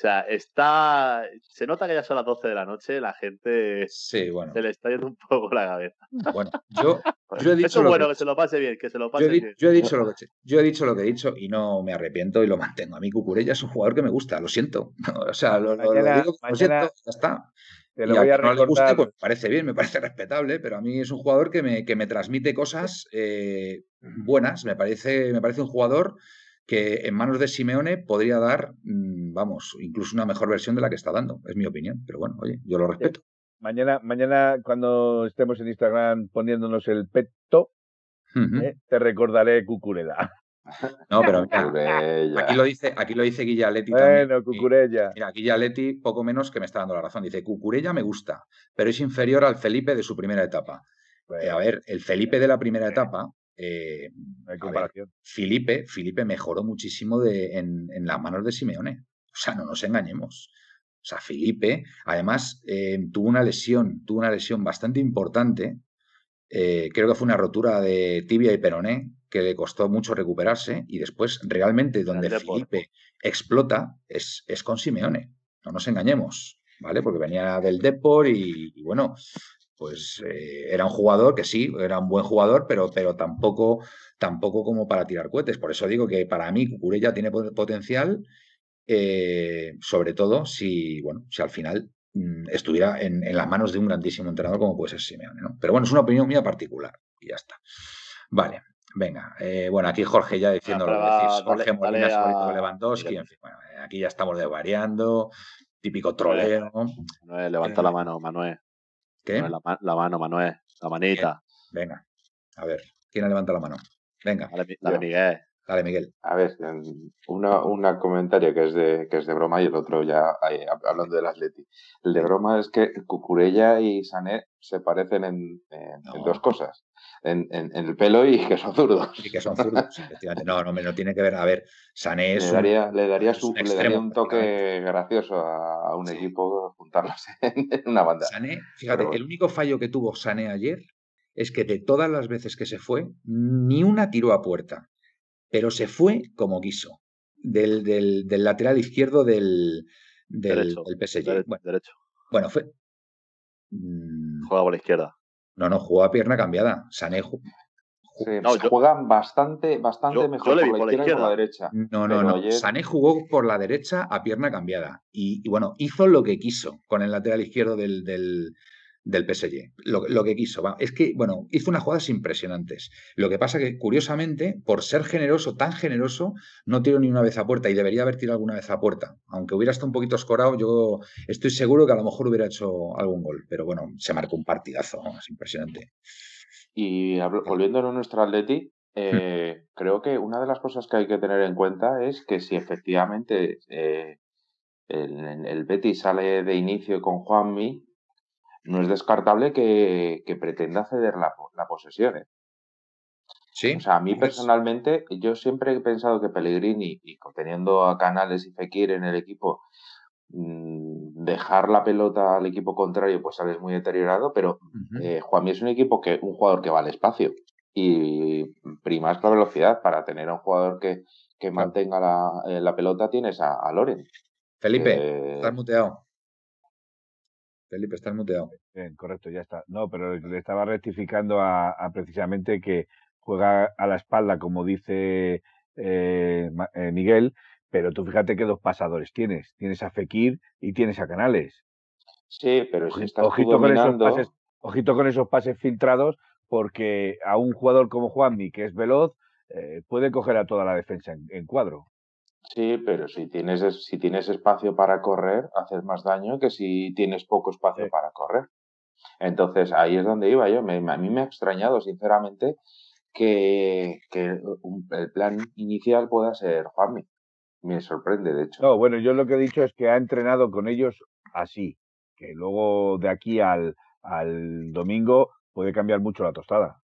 O sea, está. Se nota que ya son las 12 de la noche, la gente Sí, bueno, se le está yendo un poco la cabeza. bueno, yo, yo he dicho Eso es lo bueno, que, que se lo pase bien, que se lo yo pase he, bien. yo he dicho lo que yo he dicho lo que he dicho y no me arrepiento y lo mantengo. A mí Cucurella es un jugador que me gusta, lo siento. O sea, lo, lo- lo Mañana- digo, lo siento, ya está. Te Y voy a no le guste, pues me parece bien, me parece respetable, pero a mí es un jugador que me, que me transmite cosas eh, buenas. Me parece, me parece un jugador que en manos de Simeone podría dar, mm, vamos, incluso una mejor versión de la que está dando. Es mi opinión, pero bueno, oye, yo lo respeto. Mañana, mañana, cuando estemos en Instagram poniéndonos el peto, Ujú. ¿eh? te recordaré Cucurella. No, pero mira, aquí lo dice, aquí lo dice Guillaletti también. Bueno, y- Cucurella. Mira, aquí Gialetti poco menos que me está dando la razón. Dice, Cucurella me gusta, pero es inferior al Felipe de su primera etapa. Eh, a ver, el Felipe de la primera etapa, eh, no hay a ver, comparación. Felipe, Felipe mejoró muchísimo de, en, en las manos de Simeone. O sea, no nos engañemos. O sea, Felipe, además, eh, tuvo una lesión, tuvo una lesión bastante importante. eh, creo que fue una rotura de tibia y peroné que le costó mucho recuperarse. Y después, realmente, donde Depor. Felipe explota es, es con Simeone. No nos engañemos, ¿vale? Porque venía del Depor y, y bueno, pues eh, era un jugador que sí, era un buen jugador, pero, pero tampoco, tampoco como para tirar cohetes. Por eso digo que para mí Cucurella tiene pot- potencial, eh, sobre todo si, bueno, si al final mm, estuviera en, en las manos de un grandísimo entrenador como puede ser Simeone, ¿no? Pero bueno, es una opinión mía particular y ya está. Vale, venga. eh, bueno, aquí Jorge ya diciendo lo que decís. Jorge dale- Molina, dale a- Lewandowski, en fin, bueno, aquí ya estamos desvariando, típico troleo. Manuel, levanta Eh, la mano, Manuel. ¿Qué? Manuel, la, ma- la mano, Manuel. La manita. Venga, a ver, ¿quién levanta la mano? Venga, Dale, dale. Miguel. dale, Miguel. A ver, en- una, una comentario que es de que es de broma y el otro ya eh, hablando del Atleti. El de broma es que Cucurella y Sané se parecen en, en- en No. dos cosas. En, en- en el pelo y que son zurdos. Y que son zurdos, efectivamente. No, no, me- no tiene que ver. A ver, Sané es Le un- daría, le daría, es su, un le daría extremo, un toque gracioso a, a un Sí. equipo juntarlos en, en una banda. Sané, fíjate, Pero- el único fallo que tuvo Sané ayer es que de todas las veces que se fue, ni una tiró a puerta, pero se fue como quiso, del, del- del lateral izquierdo del, del, Derecho, del PSG. Dere- Bueno, derecho. bueno, fue... Mm, Juega por la izquierda. No, no, jugó a pierna cambiada. Sané ju- Sí, No, yo- juegan bastante, bastante Yo- mejor yo por la por la izquierda, que por la derecha. No, no, no. ayer- Sané jugó por la derecha a pierna cambiada. Y, y bueno, hizo lo que quiso con el lateral izquierdo del, del, del PSG. Lo, lo que quiso. va. Es que, bueno, hizo unas jugadas impresionantes. Lo que pasa que, curiosamente, por ser generoso, tan generoso, no tiró ni una vez a puerta y debería haber tirado alguna vez a puerta. Aunque hubiera estado un poquito escorado, yo estoy seguro que a lo mejor hubiera hecho algún gol. Pero bueno, se marcó un partidazo. Es impresionante. Y volviendo a nuestro Atleti, eh, creo que una de las cosas que hay que tener en cuenta es que si efectivamente eh, el, el Betis sale de inicio con Juanmi, no es descartable que, que pretenda ceder la, la posesión. ¿eh? Sí. O sea, a mí personalmente, yo siempre he pensado que Pellegrini, y teniendo a Canales y Fekir en el equipo, mm, dejar la pelota al equipo contrario, pues sales muy deteriorado, pero Ujú. eh, Juanmi es un equipo que, un jugador que va al espacio y primas la velocidad para tener a un jugador que, que mantenga la, eh, la pelota tienes a, a Loren. Felipe, Eh, estás muteado. Felipe, estás muteado. Bien, correcto, ya está. No, pero le estaba rectificando a, precisamente que juega a la espalda, como dice eh, eh, Miguel, pero tú fíjate que dos pasadores tienes. Tienes a Fekir y tienes a Canales. Sí, pero si está ojito, con esos pases, ojito con esos pases filtrados, porque a un jugador como Juanmi, que es veloz, eh, puede coger a toda la defensa en, cuadro. Sí, pero si tienes, si tienes espacio para correr, haces más daño que si tienes poco espacio para correr. Entonces, ahí es donde iba yo. a mí me ha extrañado, sinceramente, que, el plan inicial pueda ser Juanmi. Me sorprende, de hecho. No, bueno, yo lo que he dicho es que ha entrenado con ellos así, que luego de aquí al, al domingo puede cambiar mucho la tostada.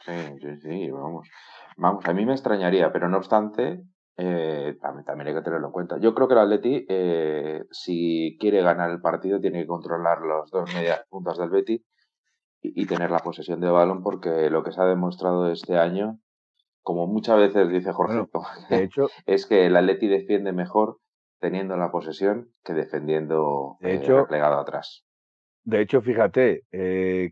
Sí, sí, sí, vamos. Vamos, a mí me extrañaría, pero no obstante, eh, también, hay que tenerlo en cuenta. Yo creo que el Atleti, eh, si quiere ganar el partido, tiene que controlar los dos medias puntas del Betty y, tener la posesión de balón, porque lo que se ha demostrado este año, como muchas veces dice Jorge, de hecho, es que el Atleti defiende mejor teniendo la posesión que defendiendo de eh, replegado atrás. De hecho, fíjate,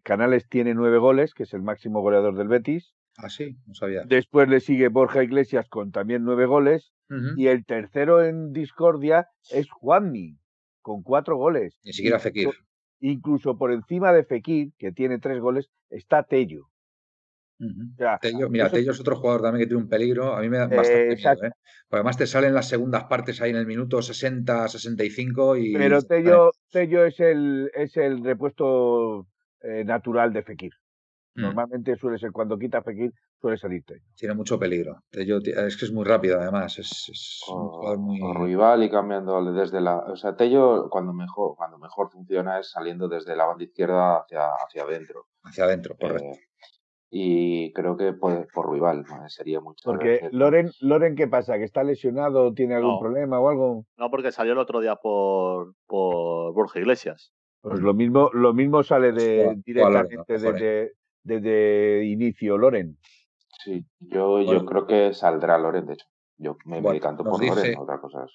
Canales tiene nueve goles, que es el máximo goleador del Betis. Ah, sí, no sabía. Después le sigue Borja Iglesias con también nueve goles. Y el tercero en discordia es Juanmi, con cuatro goles. Ni siquiera Fekir. Incluso por encima de Fekir, que tiene tres goles, está Tello. mira, Tello es otro jugador también que tiene un peligro. A mí me da bastante miedo. ¿eh? además te salen las segundas partes ahí en el minuto 60, 65 y... Pero Tello, Tello es, el, es el repuesto eh, natural de Fekir. Mm. Normalmente suele ser cuando quita Fekir, suele salirte. Tiene mucho peligro. es que es muy rápido, además. Es, un jugador muy. rival y cambiando desde la. O sea, Tello, cuando mejor, cuando mejor funciona es saliendo desde la banda izquierda hacia, hacia adentro. Hacia adentro, correcto. Eh, y creo que por, por rival sería mucho. Porque Loren, Loren, ¿qué pasa? ¿Que está lesionado? ¿Tiene algún problema o algo? No, porque salió el otro día por, por Borja Iglesias. Pues lo mismo, lo mismo sale de, directamente desde, desde inicio Loren. Sí, yo, yo creo que saldrá Loren, de hecho. Yo me, decanto por Loren, otra cosa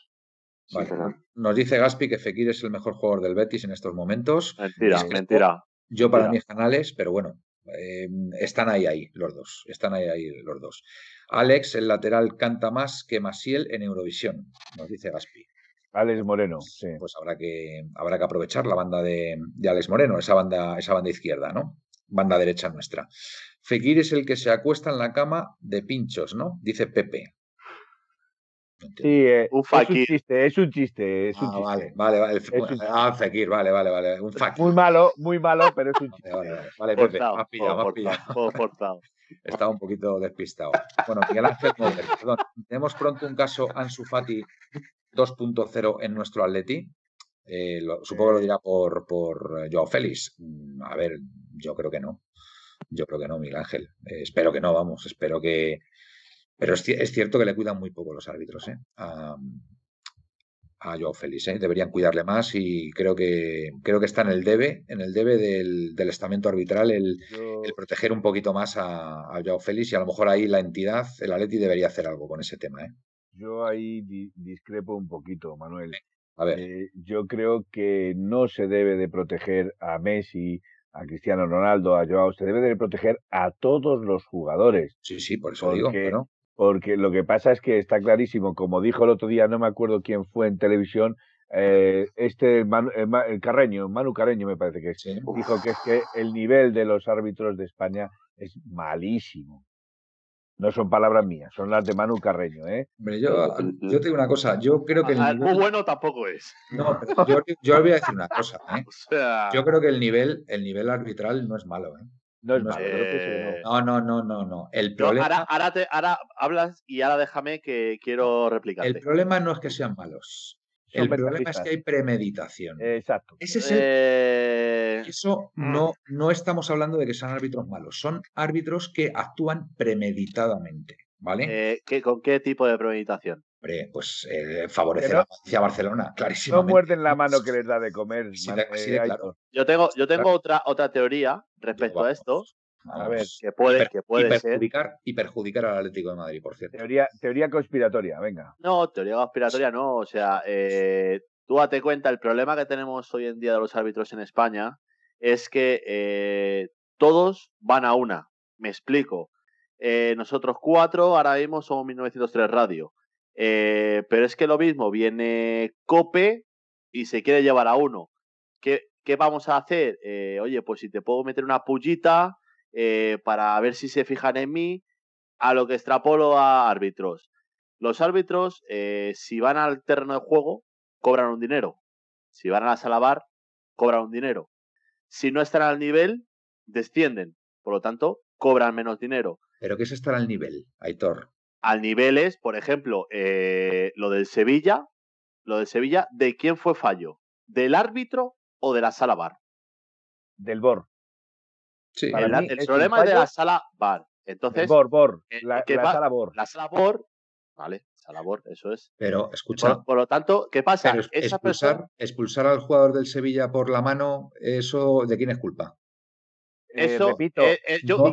Nos dice Gaspi que Fekir es el mejor jugador del Betis en estos momentos. Mentira, mentira. Yo para mis canales, pero bueno, em, están ahí, ahí, los dos. Están ahí, ahí, los dos. Alex, el lateral, canta más que Masiel en Eurovisión, nos dice Gaspi. Alex Moreno, sí. Pues habrá que, habrá que aprovechar la banda de, de Alex Moreno, esa banda, esa banda izquierda, ¿no? Banda derecha nuestra. Fekir es el que se acuesta en la cama de pinchos, ¿no? Dice Pepe. Sí, eh, un es un chiste, es un chiste, es un ah, chiste. Vale, vale, ah, Fekir, vale, vale, vale. Un Muy malo, muy malo, pero es un chiste. Vale, vale, vale Pepe, más pillado, más pillado. Estaba un poquito despistado. Bueno, Miguel Ángel perdón. Tenemos pronto un caso Ansu Fati 2.0 en nuestro Atleti. Eh, supongo que lo dirá por, por Joao Félix. Mm, a ver, yo creo que no. Yo creo que no, Miguel Ángel. Eh, espero que no, vamos. Espero que. Pero es, cierto que le cuidan muy poco los árbitros ¿eh? a, a Joao Félix. ¿eh? Deberían cuidarle más y creo que creo que está en el debe, en el debe del, estamento arbitral el, proteger un poquito más a, a, Joao Félix y a lo mejor ahí la entidad, el Atleti debería hacer algo con ese tema. ¿eh? Yo ahí discrepo un poquito, Manuel. A ver. Eh, yo creo que no se debe de proteger a Messi, a Cristiano Ronaldo, a Joao, se debe de proteger a todos los jugadores. Sí, sí, por eso digo. Porque lo que pasa es que está clarísimo, como dijo el otro día, no me acuerdo quién fue en televisión, eh, este el, Carreño, Manu Carreño me parece que es, dijo que es que el nivel de los árbitros de España es malísimo. No son palabras mías, son las de Manu Carreño, ¿eh? yo, yo te digo una cosa, yo creo que el nivel... Muy bueno tampoco es. No, pero yo, yo voy a decir una cosa, ¿eh? Yo creo que el nivel, el nivel arbitral no es malo, ¿eh? No es malo, no. no, no, no, no, El problema... ahora, ahora, te, ahora hablas y ahora déjame que quiero replicar. El problema no es que sean malos. El problema es que hay premeditación. Exacto. Ese es el... Eh, eso mm. no, no estamos hablando de que sean árbitros malos, son árbitros que actúan premeditadamente, ¿vale? Eh, ¿Con qué tipo de premeditación? Hombre, pues eh, favorecer a Barcelona, clarísimo. No muerden la mano que les da de comer. Yo tengo, yo tengo otra, otra teoría respecto a esto. A ver, que puede, que puede y perjudicar, ser. Y perjudicar al Atlético de Madrid, por cierto. Teoría, teoría conspiratoria, venga. No, teoría conspiratoria no. O sea, eh, tú date cuenta, el problema que tenemos hoy en día de los árbitros en España es que eh, todos van a una. Me explico. Eh, nosotros cuatro ahora mismo somos 1903 Radio. Eh, pero es que lo mismo, viene Cope y se quiere llevar a uno. ¿Qué, qué vamos a hacer? oye, pues si te puedo meter una pullita para ver si se fijan en mí, a lo que extrapolo a árbitros. Los árbitros, si van al terreno de juego, cobran un dinero. Si van a la sala bar, cobran un dinero. Si no están al nivel, descienden. Por lo tanto, cobran menos dinero. ¿Pero qué es estar al nivel, Aitor? Al nivel es, por ejemplo, eh, lo del Sevilla. Lo del Sevilla, ¿de quién fue fallo? ¿Del árbitro o de la sala bar? Del BOR. Sí. el, problema es de la sala bar. Entonces, BOR, BOR. Eh, la, sala BOR. La sala BOR, ¿vale? labor, eso es. Pero escucha. Por, lo tanto, ¿qué pasa? expulsar, expulsar al jugador del Sevilla por la mano, ¿eso de quién es culpa? Eso, repito, yo, lo,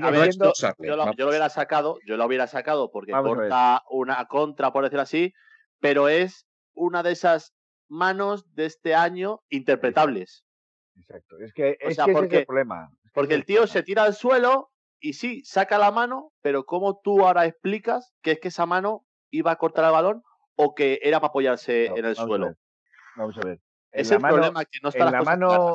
hubiera sacado, yo lo hubiera sacado porque corta una contra, por decirlo así, pero es una de esas manos de este año interpretables. Exacto, es que, es, porque, el problema. Porque el tío se tira al suelo y sí, saca la mano, pero ¿cómo tú ahora explicas que es que esa mano iba a cortar el balón o que era para apoyarse en el suelo. vamos a ver. es el problema que no está en la mano,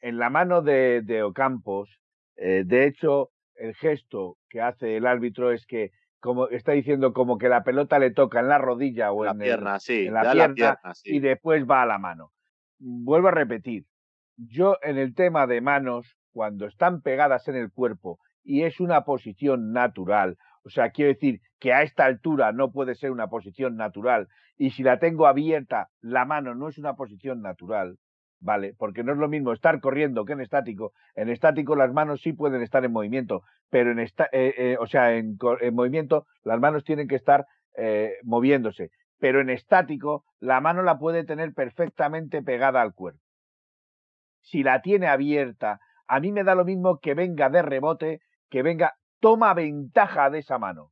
en la mano de, de Ocampos, eh, de hecho, el gesto que hace el árbitro es que como está diciendo como que la pelota le toca en la rodilla o la en, pierna, sí, en la pierna, y después va a la mano. Vuelvo a repetir, yo en el tema de manos, cuando están pegadas en el cuerpo y es una posición natural, o sea, quiero decir que a esta altura no puede ser una posición natural y si la tengo abierta, la mano no es una posición natural, ¿vale? Porque no es lo mismo estar corriendo que en estático. En estático las manos sí pueden estar en movimiento, pero en esta, eh, eh, o sea, en, movimiento las manos tienen que estar eh, moviéndose, pero en estático la mano la puede tener perfectamente pegada al cuerpo. Si la tiene abierta, a mí me da lo mismo que venga de rebote, que venga toma ventaja de esa mano.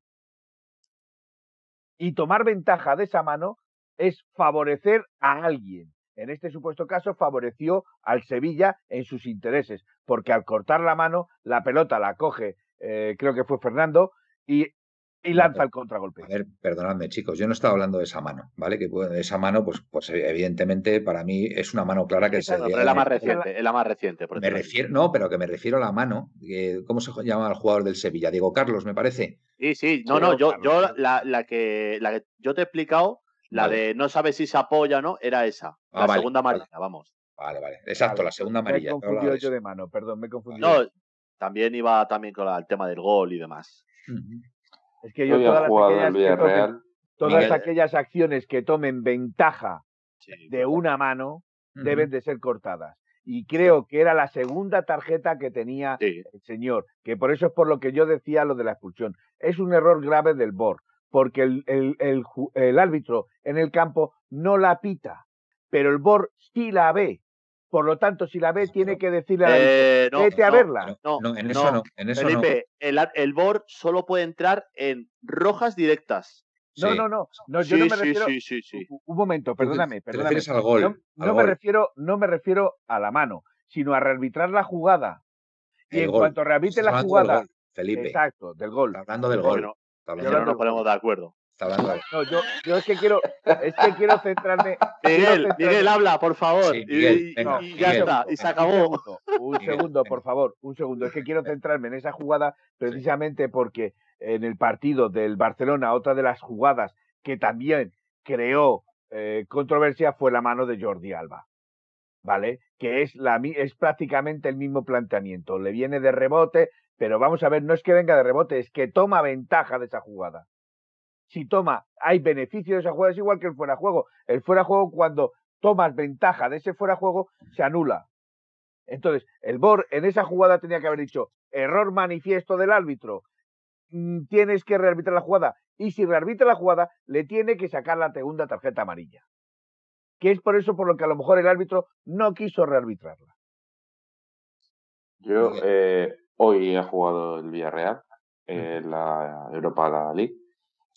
Y tomar ventaja de esa mano es favorecer a alguien. En este supuesto caso favoreció al Sevilla en sus intereses, porque al cortar la mano, la pelota la coge, eh, creo que fue Fernando, y y lanza el contragolpe. A ver, perdonadme, chicos, yo no estaba hablando de esa mano, ¿vale? Que esa mano, pues, pues evidentemente para mí es una mano clara que se. es la más reciente, es la más reciente. me refiero, no, pero que me refiero a la mano. ¿Cómo se llama el jugador del Sevilla? Diego Carlos, me parece. Sí, sí, no, no, yo, yo la, la, que, la que yo te he explicado, la de no sabes si se apoya o no, era esa. Ah, la segunda amarilla, vamos. Vale, vale. Exacto, la segunda amarilla. Me he confundido yo de mano, perdón, me he confundido. No, también iba también con el tema del gol y demás. Es que yo todas, aquellas, todas aquellas acciones que tomen ventaja de una mano deben de ser cortadas. Y creo que era la segunda tarjeta que tenía el señor, que por eso es por lo que yo decía lo de la expulsión. Es un error grave del BOR, porque el, el, el árbitro en el campo no la pita, pero el BOR sí la ve. Por lo tanto, si la ve, tiene que decirle a la eh, vete a verla. No, en eso no. En eso Felipe, El, el BOR solo puede entrar en rojas directas. No, no, no, no. yo no me refiero. Sí, sí, sí, Un momento, perdóname, perdóname. al gol, no, me refiero, no me refiero a la mano, sino a rearbitrar la jugada. Y en cuanto rearbitre la jugada. Felipe. Exacto, del gol. hablando del gol. Yo no nos ponemos de acuerdo. No, yo, yo es que quiero, es que quiero centrarme. Miguel, Miguel, habla, por favor. y, ya está, y se acabó. Un segundo, por favor, un segundo. Es que quiero centrarme en esa jugada precisamente porque en el partido del Barcelona, otra de las jugadas que también creó eh, controversia fue la mano de Jordi Alba. ¿Vale? Que es, la, es prácticamente el mismo planteamiento. Le viene de rebote, pero vamos a ver, no es que venga de rebote, es que toma ventaja de esa jugada si toma, hay beneficio de esa jugada, es igual que el fuera juego. El fuera juego, cuando tomas ventaja de ese fuera juego, se anula. Entonces, el BOR en esa jugada tenía que haber dicho, error manifiesto del árbitro, mm, tienes que rearbitrar la jugada. Y si rearbitra la jugada, le tiene que sacar la segunda tarjeta amarilla. Que es por eso por lo que a lo mejor el árbitro no quiso rearbitrarla. Yo eh, hoy he jugado el Villarreal, en la Europa League,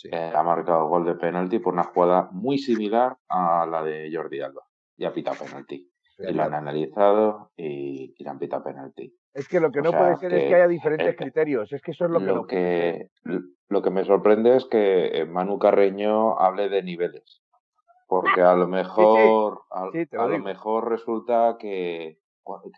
eh, ha marcado gol de penalti por una jugada muy similar a la de Jordi Alba. y ha pitado penalti. Y lo han analizado y, y le han pitado penalti. Es que lo que O no puede ser es que, haya diferentes eh, criterios. Es que eso es lo que Lo que, lo que me sorprende es que eh, Manu Carreño hable de niveles. Porque a lo mejor, a, sí, lo a lo digo. mejor resulta que,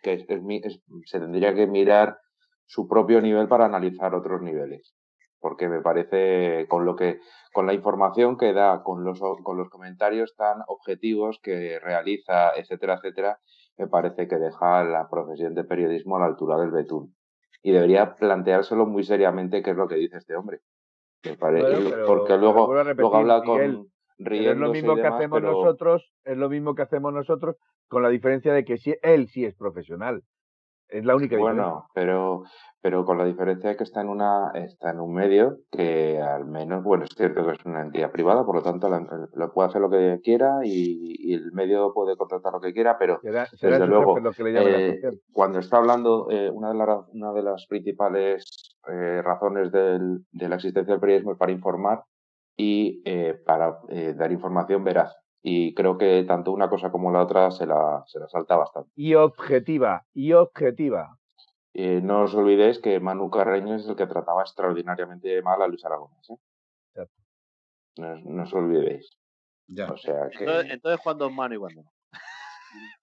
que es- es mi- es- se tendría que mirar su propio nivel para analizar otros niveles. Porque me parece, con lo que, con la información que da, con los, con los comentarios tan objetivos que realiza, etcétera, etcétera, me parece que deja la profesión de periodismo a la altura del betún. Y debería planteárselo muy seriamente qué es lo que dice este hombre. Me pare- Bueno, pero- porque luego, repetir, luego habla Miguel, con riéndose es lo y mismo que hacemos pero- nosotros, es lo mismo que hacemos nosotros, con la diferencia de que sí, él sí es profesional. Es la única diferencia. Bueno, pero, pero con la diferencia de que está en una, está en un medio que al menos, bueno, es cierto que es una entidad privada, por lo tanto la- lo puede hacer lo que quiera y, y el medio puede contratar lo que quiera, pero Será, será desde luego, jefe lo que le llame la eh, cuando está hablando, eh, una, de la- una de las principales eh, razones del- de la existencia del periodismo es para informar y eh, para dar información veraz. Y creo que tanto una cosa como la otra se la, se la salta bastante. Y objetiva, y objetiva. Eh, no os olvidéis que Manu Carreño es el que trataba extraordinariamente mal a Luis Aragonés. ¿eh? No, os- no os olvidéis. Ya. O sea que Entonces, entonces cuando es mano y cuando no.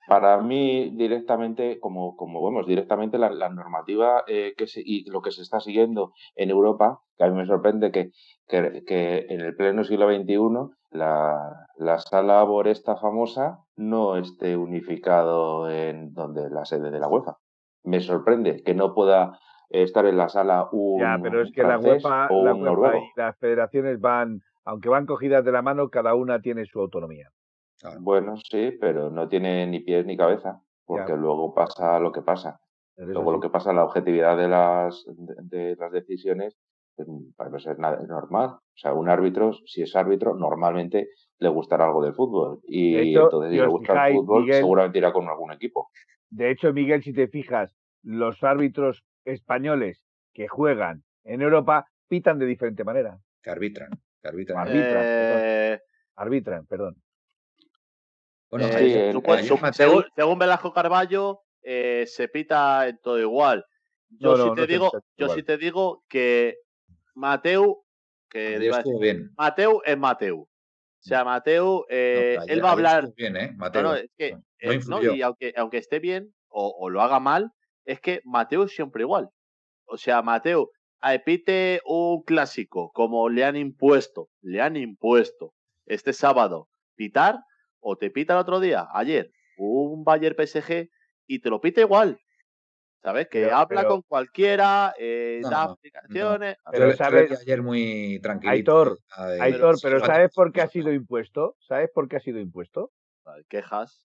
Para mí directamente, como, como vemos, directamente la, la normativa eh, que se, y lo que se está siguiendo en Europa, que a mí me sorprende que, que, que en el pleno siglo XXI la, la sala Boresta famosa no esté unificado en donde la sede de la UEFA. Me sorprende que no pueda estar en la sala un Ya, pero es que la UEFA, la y las federaciones van, aunque van cogidas de la mano, cada una tiene su autonomía. Bueno, sí, pero no tiene ni pies ni cabeza, porque Ya. luego pasa lo que pasa. Luego lo que pasa, la objetividad de las, de, de las decisiones, pues, parece ser nada normal. O sea, un árbitro, si es árbitro, normalmente le gustará algo del fútbol. Y De hecho, entonces, si le gusta el fútbol, Miguel- seguramente irá con algún equipo. De hecho, Miguel, si te fijas, los árbitros españoles que juegan en Europa pitan de diferente manera. Que arbitran. Que arbitran. Arbitran, Eh, Arbitran, perdón. Bueno, eh, sí, Mateu- según, según Velasco Carballo, eh, se pita en todo igual. Yo No, sí no, te no digo, yo igual. sí te digo que Mateu, que decir, bien. Mateu es Mateu. O sea, Mateu, eh, él va a hablar. y aunque, aunque esté bien o, o lo haga mal, es que Mateo es siempre igual. O sea, Mateo, a pite un clásico como le han impuesto, le han impuesto este sábado pitar, o te pita el otro día, ayer, un Bayern PSG y te lo pita igual. ¿Sabes? Que Pero- habla pero- con cualquiera, eh, No, da no, explicaciones. Pero yo le sabes- ayer muy tranquilito. Aitor, Aitor, pero. ¿sabes por qué ha sido impuesto? ¿Sabes por qué ha sido impuesto? Quejas.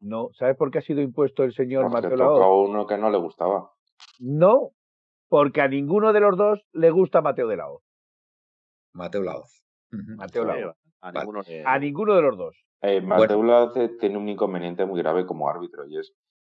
No. ¿Sabes por qué ha sido impuesto el señor Porque Mateo Laoz? a uno que no le gustaba. No, porque a ninguno de los dos le gusta Mateo de Laoz. Mateo Laoz. Mateo Laoz. a Vale. ninguno le- A ninguno de los dos. Eh, Mateu Laoz tiene un inconveniente muy grave como árbitro y es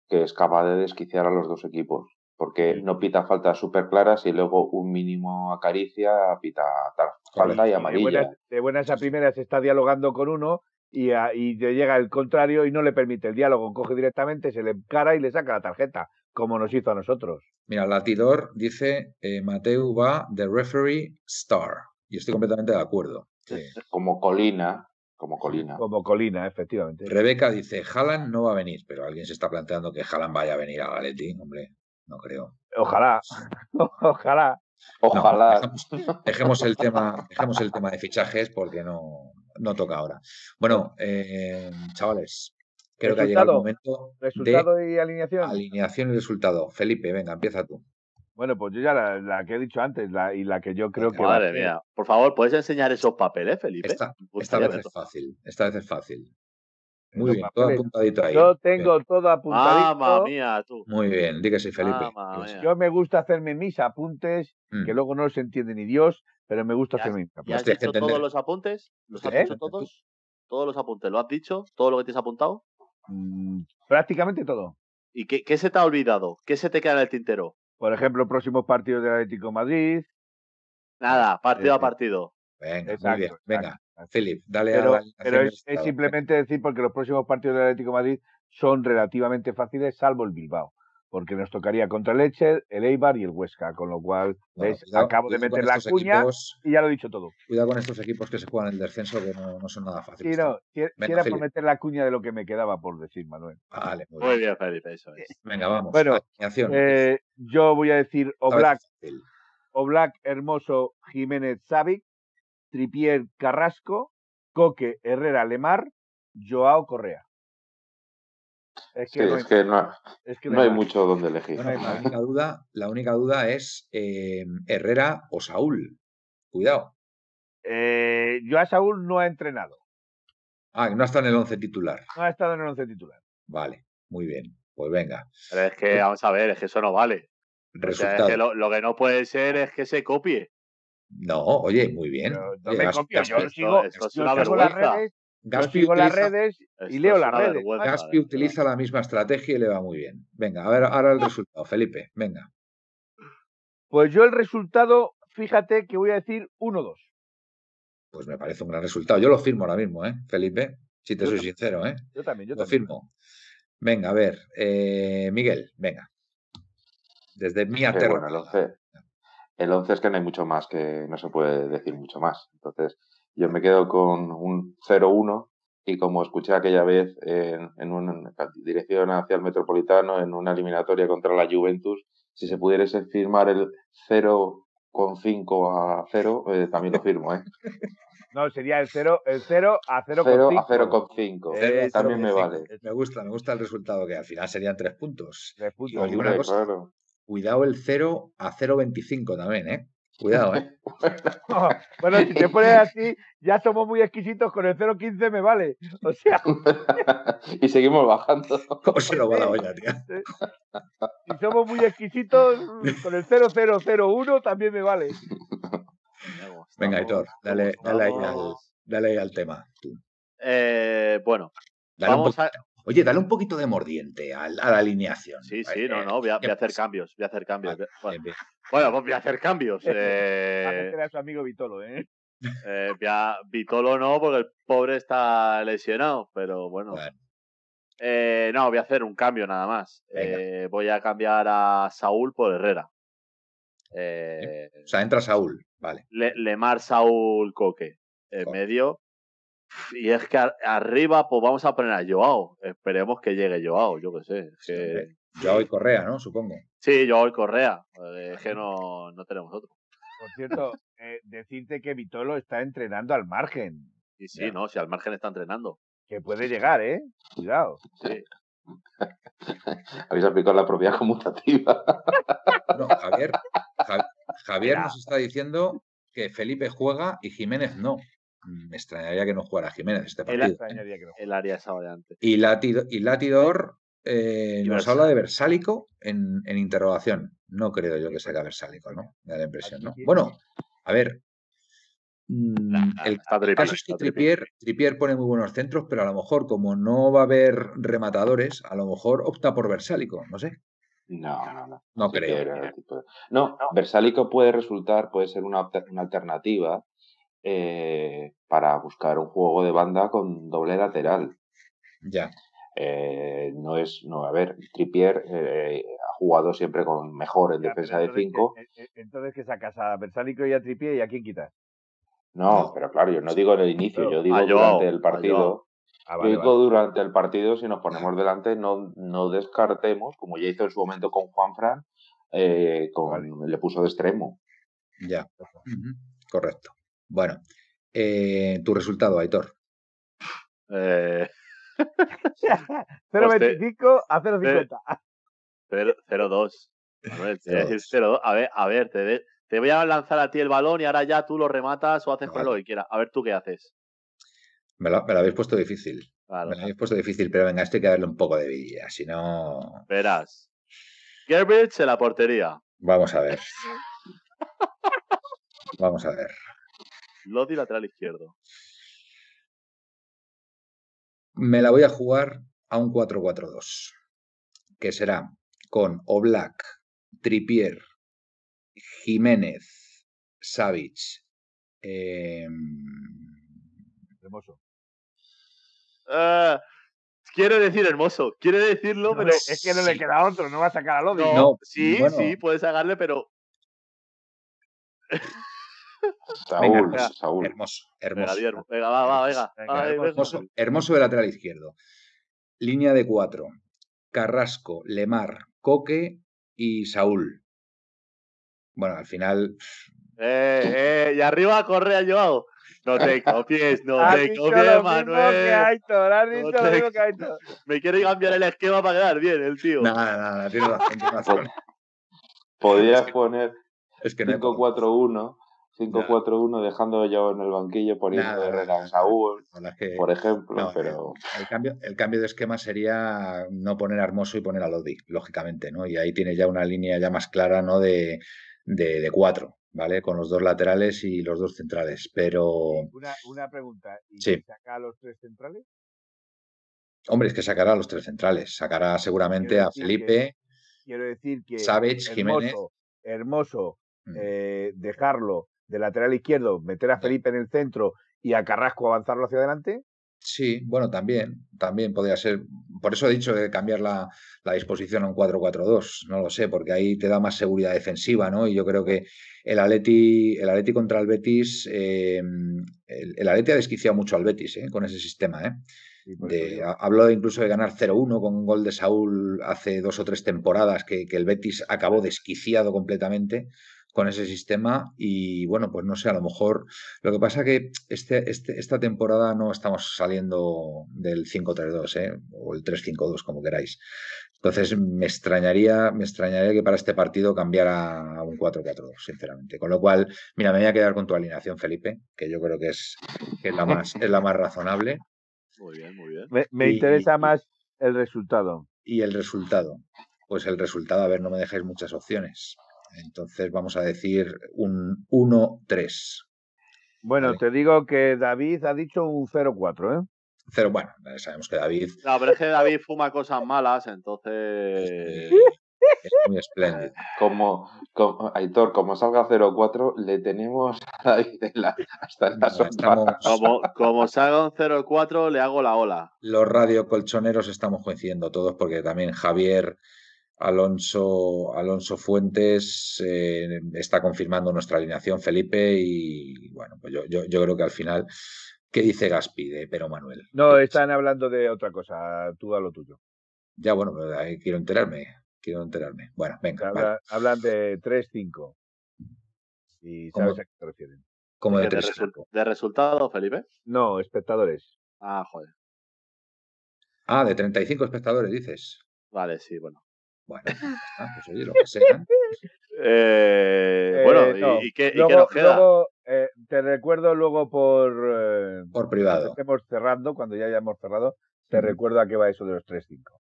que es capaz de desquiciar a los dos equipos. Porque Sí. no pita faltas súper claras y luego un mínimo acaricia, pita tal falta y Y de amarilla. buenas, de buenas a primeras está dialogando con uno y, a- y llega el contrario y no le permite el diálogo. Coge directamente, se le encara y le saca la tarjeta, como nos hizo a nosotros. Mira, Latidor dice, eh, Mateu va de referee star. Y estoy completamente de acuerdo. Sí. Como colina, como colina. Como Colina, efectivamente. Rebeca dice, Haaland no va a venir, pero alguien se está planteando que Haaland vaya a venir a Galeti. Hombre, no creo. Ojalá, ojalá. No, Ojalá. dejemos, dejemos el tema, dejemos el tema de fichajes porque no, no toca ahora. Bueno, eh, chavales, creo que ha llegado el momento Resultado de y alineación. alineación y resultado. Felipe, venga, empieza tú. Bueno, pues yo ya la, la que he dicho antes la, y la que yo creo que Madre mía. Por favor, ¿puedes enseñar esos papeles, Felipe? Esta, vez es fácil, esta vez es fácil. Muy Los bien, todo apuntadito ahí. Yo tengo todo apuntadito. Mamma mía, tú. Muy bien, di que sí, Felipe. Yo me gusta hacerme mis apuntes, Mm. que luego no se entiende ni Dios, pero me gusta hacerme mis ¿Ya apuntes. has que dicho todos los apuntes? ¿Los has ¿Eh? dicho todos? ¿Todos los apuntes? ¿Lo has dicho? ¿Todo lo que tienes apuntado? Mm, prácticamente todo. ¿Y qué, qué se te ha olvidado? ¿Qué se te queda en el tintero? Por ejemplo, próximos partidos del Atlético de Madrid. Nada, partido Eh, a partido. Venga, muy Exacto, bien. exacto. Venga, Philip, dale pero, a la pero es, es simplemente decir porque los próximos partidos del Atlético de Madrid son relativamente fáciles, salvo el Bilbao porque nos tocaría contra el Lecher, el Eibar y el Huesca, con lo cual, Bueno, ¿ves? cuidado- acabo de meter la cuña equipos- y ya lo he dicho todo. Cuidado con estos equipos que se juegan el descenso, que no, no son nada Sí, fáciles. no, si, si por Philip. meter la cuña de lo que me quedaba por decir, Manuel. Vale, muy Muy bien. bien, Felipe, eso es. Venga, vamos. Bueno. Eh, yo voy a decir Oblak. Oblak, Hermoso, Jiménez, Savic, Tripier, Carrasco, Coque, Herrera, Lemar, Joao, Correa. Es Sí, que, no, es hay, que no, es que no hay mucho donde elegir. La única duda, la única duda es eh, Herrera o Saúl. Cuidado. Eh, Joao Saúl no ha entrenado, Ah, no está en el 11 titular. no ha estado en el once titular. Vale, muy bien. Pues venga. Pero es que, vamos a ver, es que eso no vale. O sea, es Resultado. que lo, lo que no puede ser es que se copie. No, oye, muy bien. Pero no Oye, me copio, yo sigo, esto es yo una sigo las redes, yo Gaspi sigo las utiliza- redes y Esto leo las redes. vergüenza, Gaspi verdad. utiliza la misma estrategia y le va muy bien. Venga, a ver ahora el resultado, Felipe. Venga. Pues yo el resultado, fíjate que voy a decir 1-2. Pues me parece un gran resultado. Yo lo firmo ahora mismo, ¿eh, Felipe? Si te Yo soy también. sincero, ¿eh? Yo también, yo Lo también. firmo. Venga, a ver. eh, Miguel, venga. Desde mi Sí, aterro. bueno, el 11, el 11 es que no hay mucho más, que no se puede decir mucho más. Entonces, yo me quedo con un 0-1 y como escuché aquella vez en, en una dirección hacia el Metropolitano, en una eliminatoria contra la Juventus, si se pudiese firmar el 0,5 a 0, eh, también lo firmo, ¿eh? No, sería el 0 el 0 a 0,5. 0 a 0,5. Eh, también me 0,5. vale. Me gusta, me gusta el resultado, que al final serían tres puntos. Tres puntos. Y una Hombre, cosa- claro. Cuidado el 0 a 0,25 también, ¿eh? Cuidado, ¿eh? bueno, si te pones así, ya somos muy exquisitos, con el 0,15 me vale. O sea, y seguimos bajando. ¿Cómo se nos va la olla, tío? si somos muy exquisitos, con el 0,001 también me vale. Venga, Aitor, dale, dale, ahí al, dale ahí al tema. tú. Eh, bueno, Dale un vamos a. Oye, dale un poquito de mordiente a, la alineación. Sí, sí, Eh, no, no, voy a, ¿qué voy a hacer pasa? cambios, voy a hacer cambios. Vale, Bueno, bien, bien. bueno, pues voy a hacer cambios. Eh, a su amigo Vitolo, ¿eh? eh, voy a- Vitolo no, porque el pobre está lesionado, pero bueno. Bueno, Eh, no, voy a hacer un cambio nada más. Voy a cambiar a Saúl por Herrera. O sea, entra Saúl. Vale. Le- Lemar Saúl Coque en medio. Y es que ar- arriba, pues vamos a poner a Joao. Esperemos que llegue Joao, yo qué sé. es que-. Yo hoy Correa, ¿no? Supongo. Sí, Joao y Correa. eh, Es que no, no tenemos otro. Por cierto, eh, decirte que Vitolo está entrenando al margen. Y sí, Ya. no, si al margen está entrenando. Que puede llegar, ¿eh? Cuidado. Sí. Habéis aplicado la propiedad conmutativa. No, Javier, Ja- Javier nos está diciendo que Felipe juega y Jiménez no. Mm, Me extrañaría que no jugara Jiménez este partido. Extrañaría que no. El área esa variante. Y, Latido- y Latidor eh, nos habla de Versálico en, en interrogación. No creo yo que sea Versálico, ¿no? Me da la impresión, ¿no? Bueno, a ver. mm, Nah, el caso es que. Trippier, Trippier pone muy buenos centros, pero a lo mejor, como no va a haber rematadores, a lo mejor opta por Versálico, no sé. No, no, no. No Sí creo. era No, Versálico puede resultar, puede ser una, una alternativa eh, para buscar un juego de banda con doble lateral. Ya. Eh, no es, no, a ver, Trippier eh, ha jugado siempre con mejor en Ya, defensa de entonces, 5. ¿qué- eh, Entonces, que sacas a Versálico y a Tripié y a quién quitas? No, pero claro, yo no digo en el inicio, yo digo durante el partido. Ah, Yo digo vale. durante el partido, si nos ponemos delante, no, no descartemos, como ya hizo en su momento con Juanfran, eh, con, Vale. le puso de extremo. Ya. Correcto. Bueno, eh, tu resultado, Aitor. Eh, 0.25 a 0.50. 0-2. Manuel, te voy a 0-2. decir 0-2. A ver, a ver, te, de- te voy a lanzar a ti el balón y ahora ya tú lo rematas o haces con Vale. lo que quieras. A ver tú qué haces. Me lo, me lo habéis puesto difícil. Claro, Me lo habéis puesto difícil, pero venga, esto hay que darle un poco de vida, si no. verás. Gerbich en la portería. Vamos a ver. Vamos a ver. Lodi lateral izquierdo. Me la voy a jugar a un 4-4-2, que será con Oblak, Tripier, Jiménez, Savic, em, hermoso. Ah, quiero decir hermoso, quiere decirlo, No, pero. es que no le queda otro, no va a sacar a Lodi. No, No, sí, bueno. sí, puedes sacarle, pero. Saúl, venga. Saúl. Hermoso, Venga, hermoso. hermo- venga, va, va, venga. Venga, Ay, venga. Hermoso, hermoso de lateral izquierdo. Línea de cuatro. Carrasco, Lemar, Coque y Saúl. Bueno, al final, Eh, eh, y arriba Correa Joao. No te copies, no Has te copies, Manuel. Aitor, has No dicho te- lo mismo que Aitor. Me quiere cambiar el esquema para quedar bien, el tío. nada, nada, tienes razón, tienes razón. Podías poner Es que no hay 5-4-1, 5-4-1 dejando yo en el banquillo poniendo Nada, Herrera nada, a es que por ejemplo, no, pero el, cambio, el cambio de esquema sería no poner a Hermoso y poner a Lodi, lógicamente, ¿no? Y ahí tiene ya una línea ya más clara, ¿no? De, de, de cuatro, ¿vale? Con los dos laterales y los dos centrales. Pero, Una, una pregunta. ¿Y Sí. saca a los tres centrales? hombre, es que sacará a los tres centrales. Sacará seguramente Quiero a Felipe, Quiero decir que Savage, Jiménez. hermoso, hermoso Mm. eh, dejarlo de lateral izquierdo, meter a Felipe en el centro y a Carrasco avanzarlo hacia adelante. Sí, bueno, también, también podría ser. Por eso he dicho de cambiar la, la disposición a un 4-4-2. No lo sé, porque ahí te da más seguridad defensiva, ¿no? Y yo creo que el Atleti, el Atleti contra el Betis, eh, el, el Atleti ha desquiciado mucho al Betis, ¿eh? Con ese sistema, ¿eh? Sí, De, ha- habló incluso de ganar 0-1 con un gol de Saúl hace dos o tres temporadas, que, que el Betis acabó desquiciado completamente con ese sistema y bueno, pues no sé, a lo mejor lo que pasa que este, este, esta temporada no estamos saliendo del 5-3-2 ¿eh? o el 3-5-2 como queráis. Entonces me extrañaría, me extrañaría que para este partido cambiara a un 4-4-2, sinceramente. Con lo cual, mira, me voy a quedar con tu alineación, Felipe, que yo creo que es, que es, la, más, es la más razonable. Muy bien, muy bien. Me, me y- interesa y- más el resultado. Y el resultado. Pues el resultado, a ver, no me dejáis muchas opciones. Entonces vamos a decir un 1-3. Bueno, Vale. te digo que David ha dicho un 0-4, ¿eh? Cero, bueno, eh, sabemos que David No, pero es que David fuma cosas malas, entonces. es muy espléndido. como, como Aitor, como salga 0-4, le tenemos ahí de la- hasta en la No, estamos, Como, como salga un 0-4, le hago la ola. los radiocolchoneros estamos coincidiendo todos porque también Javier Alonso, Alonso Fuentes eh, está confirmando nuestra alineación, Felipe, y bueno, pues yo, yo, yo creo que al final, ¿qué dice Gaspi de Pero Manuel? No, están hablando de otra cosa. Tú a lo tuyo. Ya, bueno, pero ahí quiero enterarme, quiero enterarme. Bueno, venga, vale. Hablan de 3-5. Y ¿Cómo? sabes a qué se refieren. como de ¿De, tres. resul- de resultado, Felipe? No, espectadores. Ah, joder. Ah, de 35 espectadores, dices. Vale, sí, bueno. Bueno, pues oye, lo que sea. Eh, Eh, bueno, ¿y- no. ¿y, qué, y qué Luego, nos queda? luego, eh, te recuerdo luego por. eh, Por privado. estemos cerrando, cuando ya hayamos cerrado, te Ujú. recuerdo a qué va eso de los 3-5.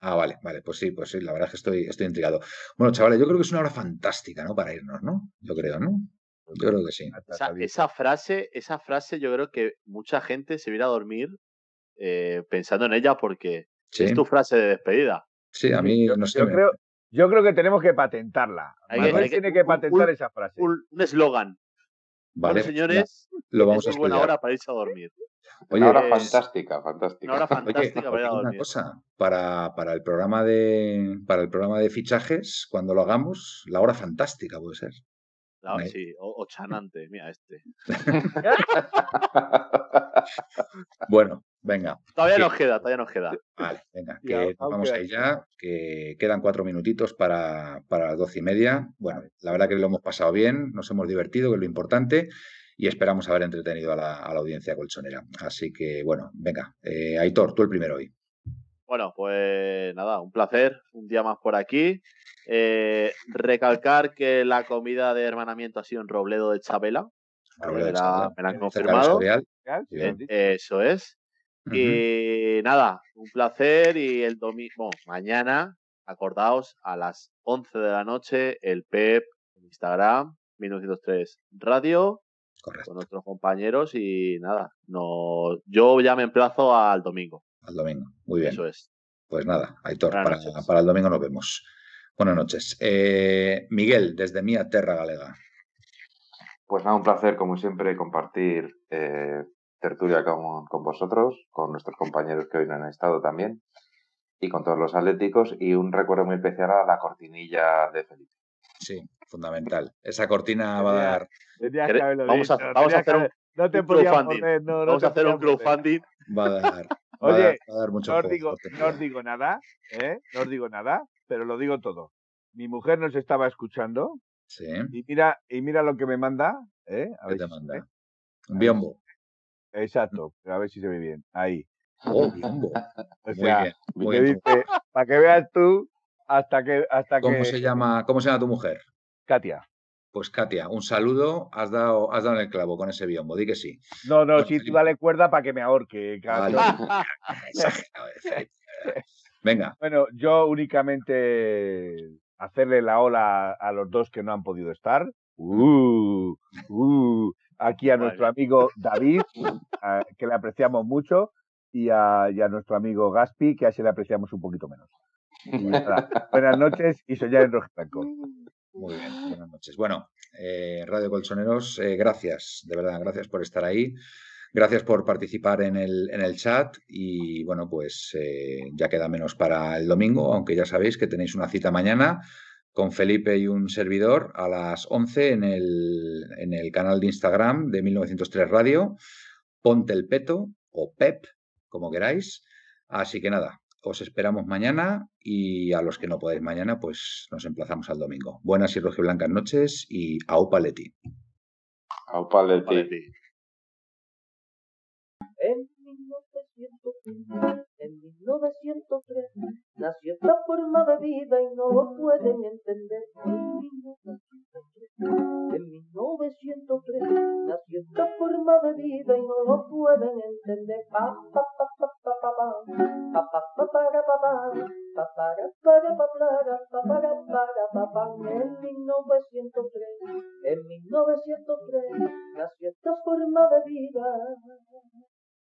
Ah, vale, vale, pues sí, pues sí, la verdad es que estoy, estoy intrigado. Bueno, chavales, yo creo que es una hora fantástica, ¿no? Para irnos, ¿no? Yo creo, ¿no? Yo creo que sí. Esa, esa frase, esa frase yo creo que mucha gente se viene a dormir eh, pensando en ella porque Sí, es tu frase de despedida. Sí, a mí yo, no sé. yo creo, yo creo que tenemos que patentarla. Hay que- Manuel hay que- tiene que patentar un- esa frase. Un eslogan. Vale, bueno, señores, lo vamos a es muy buena hora para irse a dormir. Oye, Una hora fantástica, fantástica. Una hora Oye, fantástica para ir a una dormir. cosa, para, para el programa de para el programa de fichajes, cuando lo hagamos, la hora fantástica puede ser. Ah, Ahí. sí, o, o chanante, mira este. Bueno, venga, Todavía nos queda, todavía nos queda. vale, venga, que vamos queda ahí ya, que quedan cuatro minutitos para, para las doce y media. Bueno, la verdad que lo hemos pasado bien, nos hemos divertido, que es lo importante, y esperamos haber entretenido a la, a la audiencia colchonera. Así que, bueno, venga, eh, Aitor, tú el primero hoy. Bueno, pues nada, un placer, un día más por aquí. Eh, recalcar que la comida de hermanamiento ha sido en Robledo de Chabela. Robledo de Chabela, me la han confirmado. Escorial. ¿Ya? ¿Sí Bien. lo has dicho? Eso es. Y nada, un placer y el domingo, mañana, acordaos, a las 11 de la noche, el PEP, en Instagram, 1903 Radio, Correcto, con nuestros compañeros y nada, no, yo ya me emplazo al domingo. al domingo. Muy bien. Eso es. Pues nada, Aitor, para, para el domingo nos vemos. Buenas noches. Eh, Miguel, desde Mía Terra Galega. Pues nada, un placer, como siempre, compartir eh, tertulia con, con vosotros, con nuestros compañeros que hoy no han estado también, y con todos los atléticos, y un recuerdo muy especial a la cortinilla de Felipe. Sí, fundamental. Esa cortina va a dar. Vamos a, vamos a hacer un, no te crowdfunding. Poner, no, no vamos te a hacer un crowdfunding. Va a dar. va a Oye, dar- va a dar mucho No os, juego, digo, no os nada, ¿eh? No os digo nada, pero lo digo todo. Mi mujer nos estaba escuchando Sí, y mira, y mira lo que me manda, ¿eh? A ¿qué ver te si manda? Un biombo. Exacto, a ver si se ve bien. Ahí. Oh, biombo. O Muy sea, bien. Muy bien. dice, para que veas tú hasta que hasta ¿Cómo que se llama, cómo se llama tu mujer? Katia. Pues Katia, un saludo. Has dado, has dado en el clavo con ese biombo. Di que sí. No, no, sí, tú dale cuerda para que me ahorque. Vale. eh, de verdad. Venga, Bueno, yo únicamente hacerle la ola a los dos que no han podido estar. Uh, uh, aquí a nuestro amigo David, a- que le apreciamos mucho, y a, y a nuestro amigo Gaspi, que a ese le apreciamos un poquito menos. Buenas noches y soñar en rojo blanco. muy bien. Buenas noches. Bueno, eh, Radio Colchoneros, eh, gracias, de verdad, gracias por estar ahí. Gracias por participar en el, en el chat y bueno, pues eh, ya queda menos para el domingo, aunque ya sabéis que tenéis una cita mañana con Felipe y un servidor a las 11 en el, en el canal de Instagram de 1903 Radio. Ponte el peto o Pep, como queráis. Así que nada, os esperamos mañana y a los que no podáis mañana, pues nos emplazamos al domingo. Buenas y rojiblancas noches y aupa Leti. Aupa Leti. En 1903, en 1903, nació esta forma de vida y no lo pueden entender. En 1903, en 1903, nació esta forma de vida y no lo pueden entender. Pa. En 1903, en 1903, nació esta forma de vida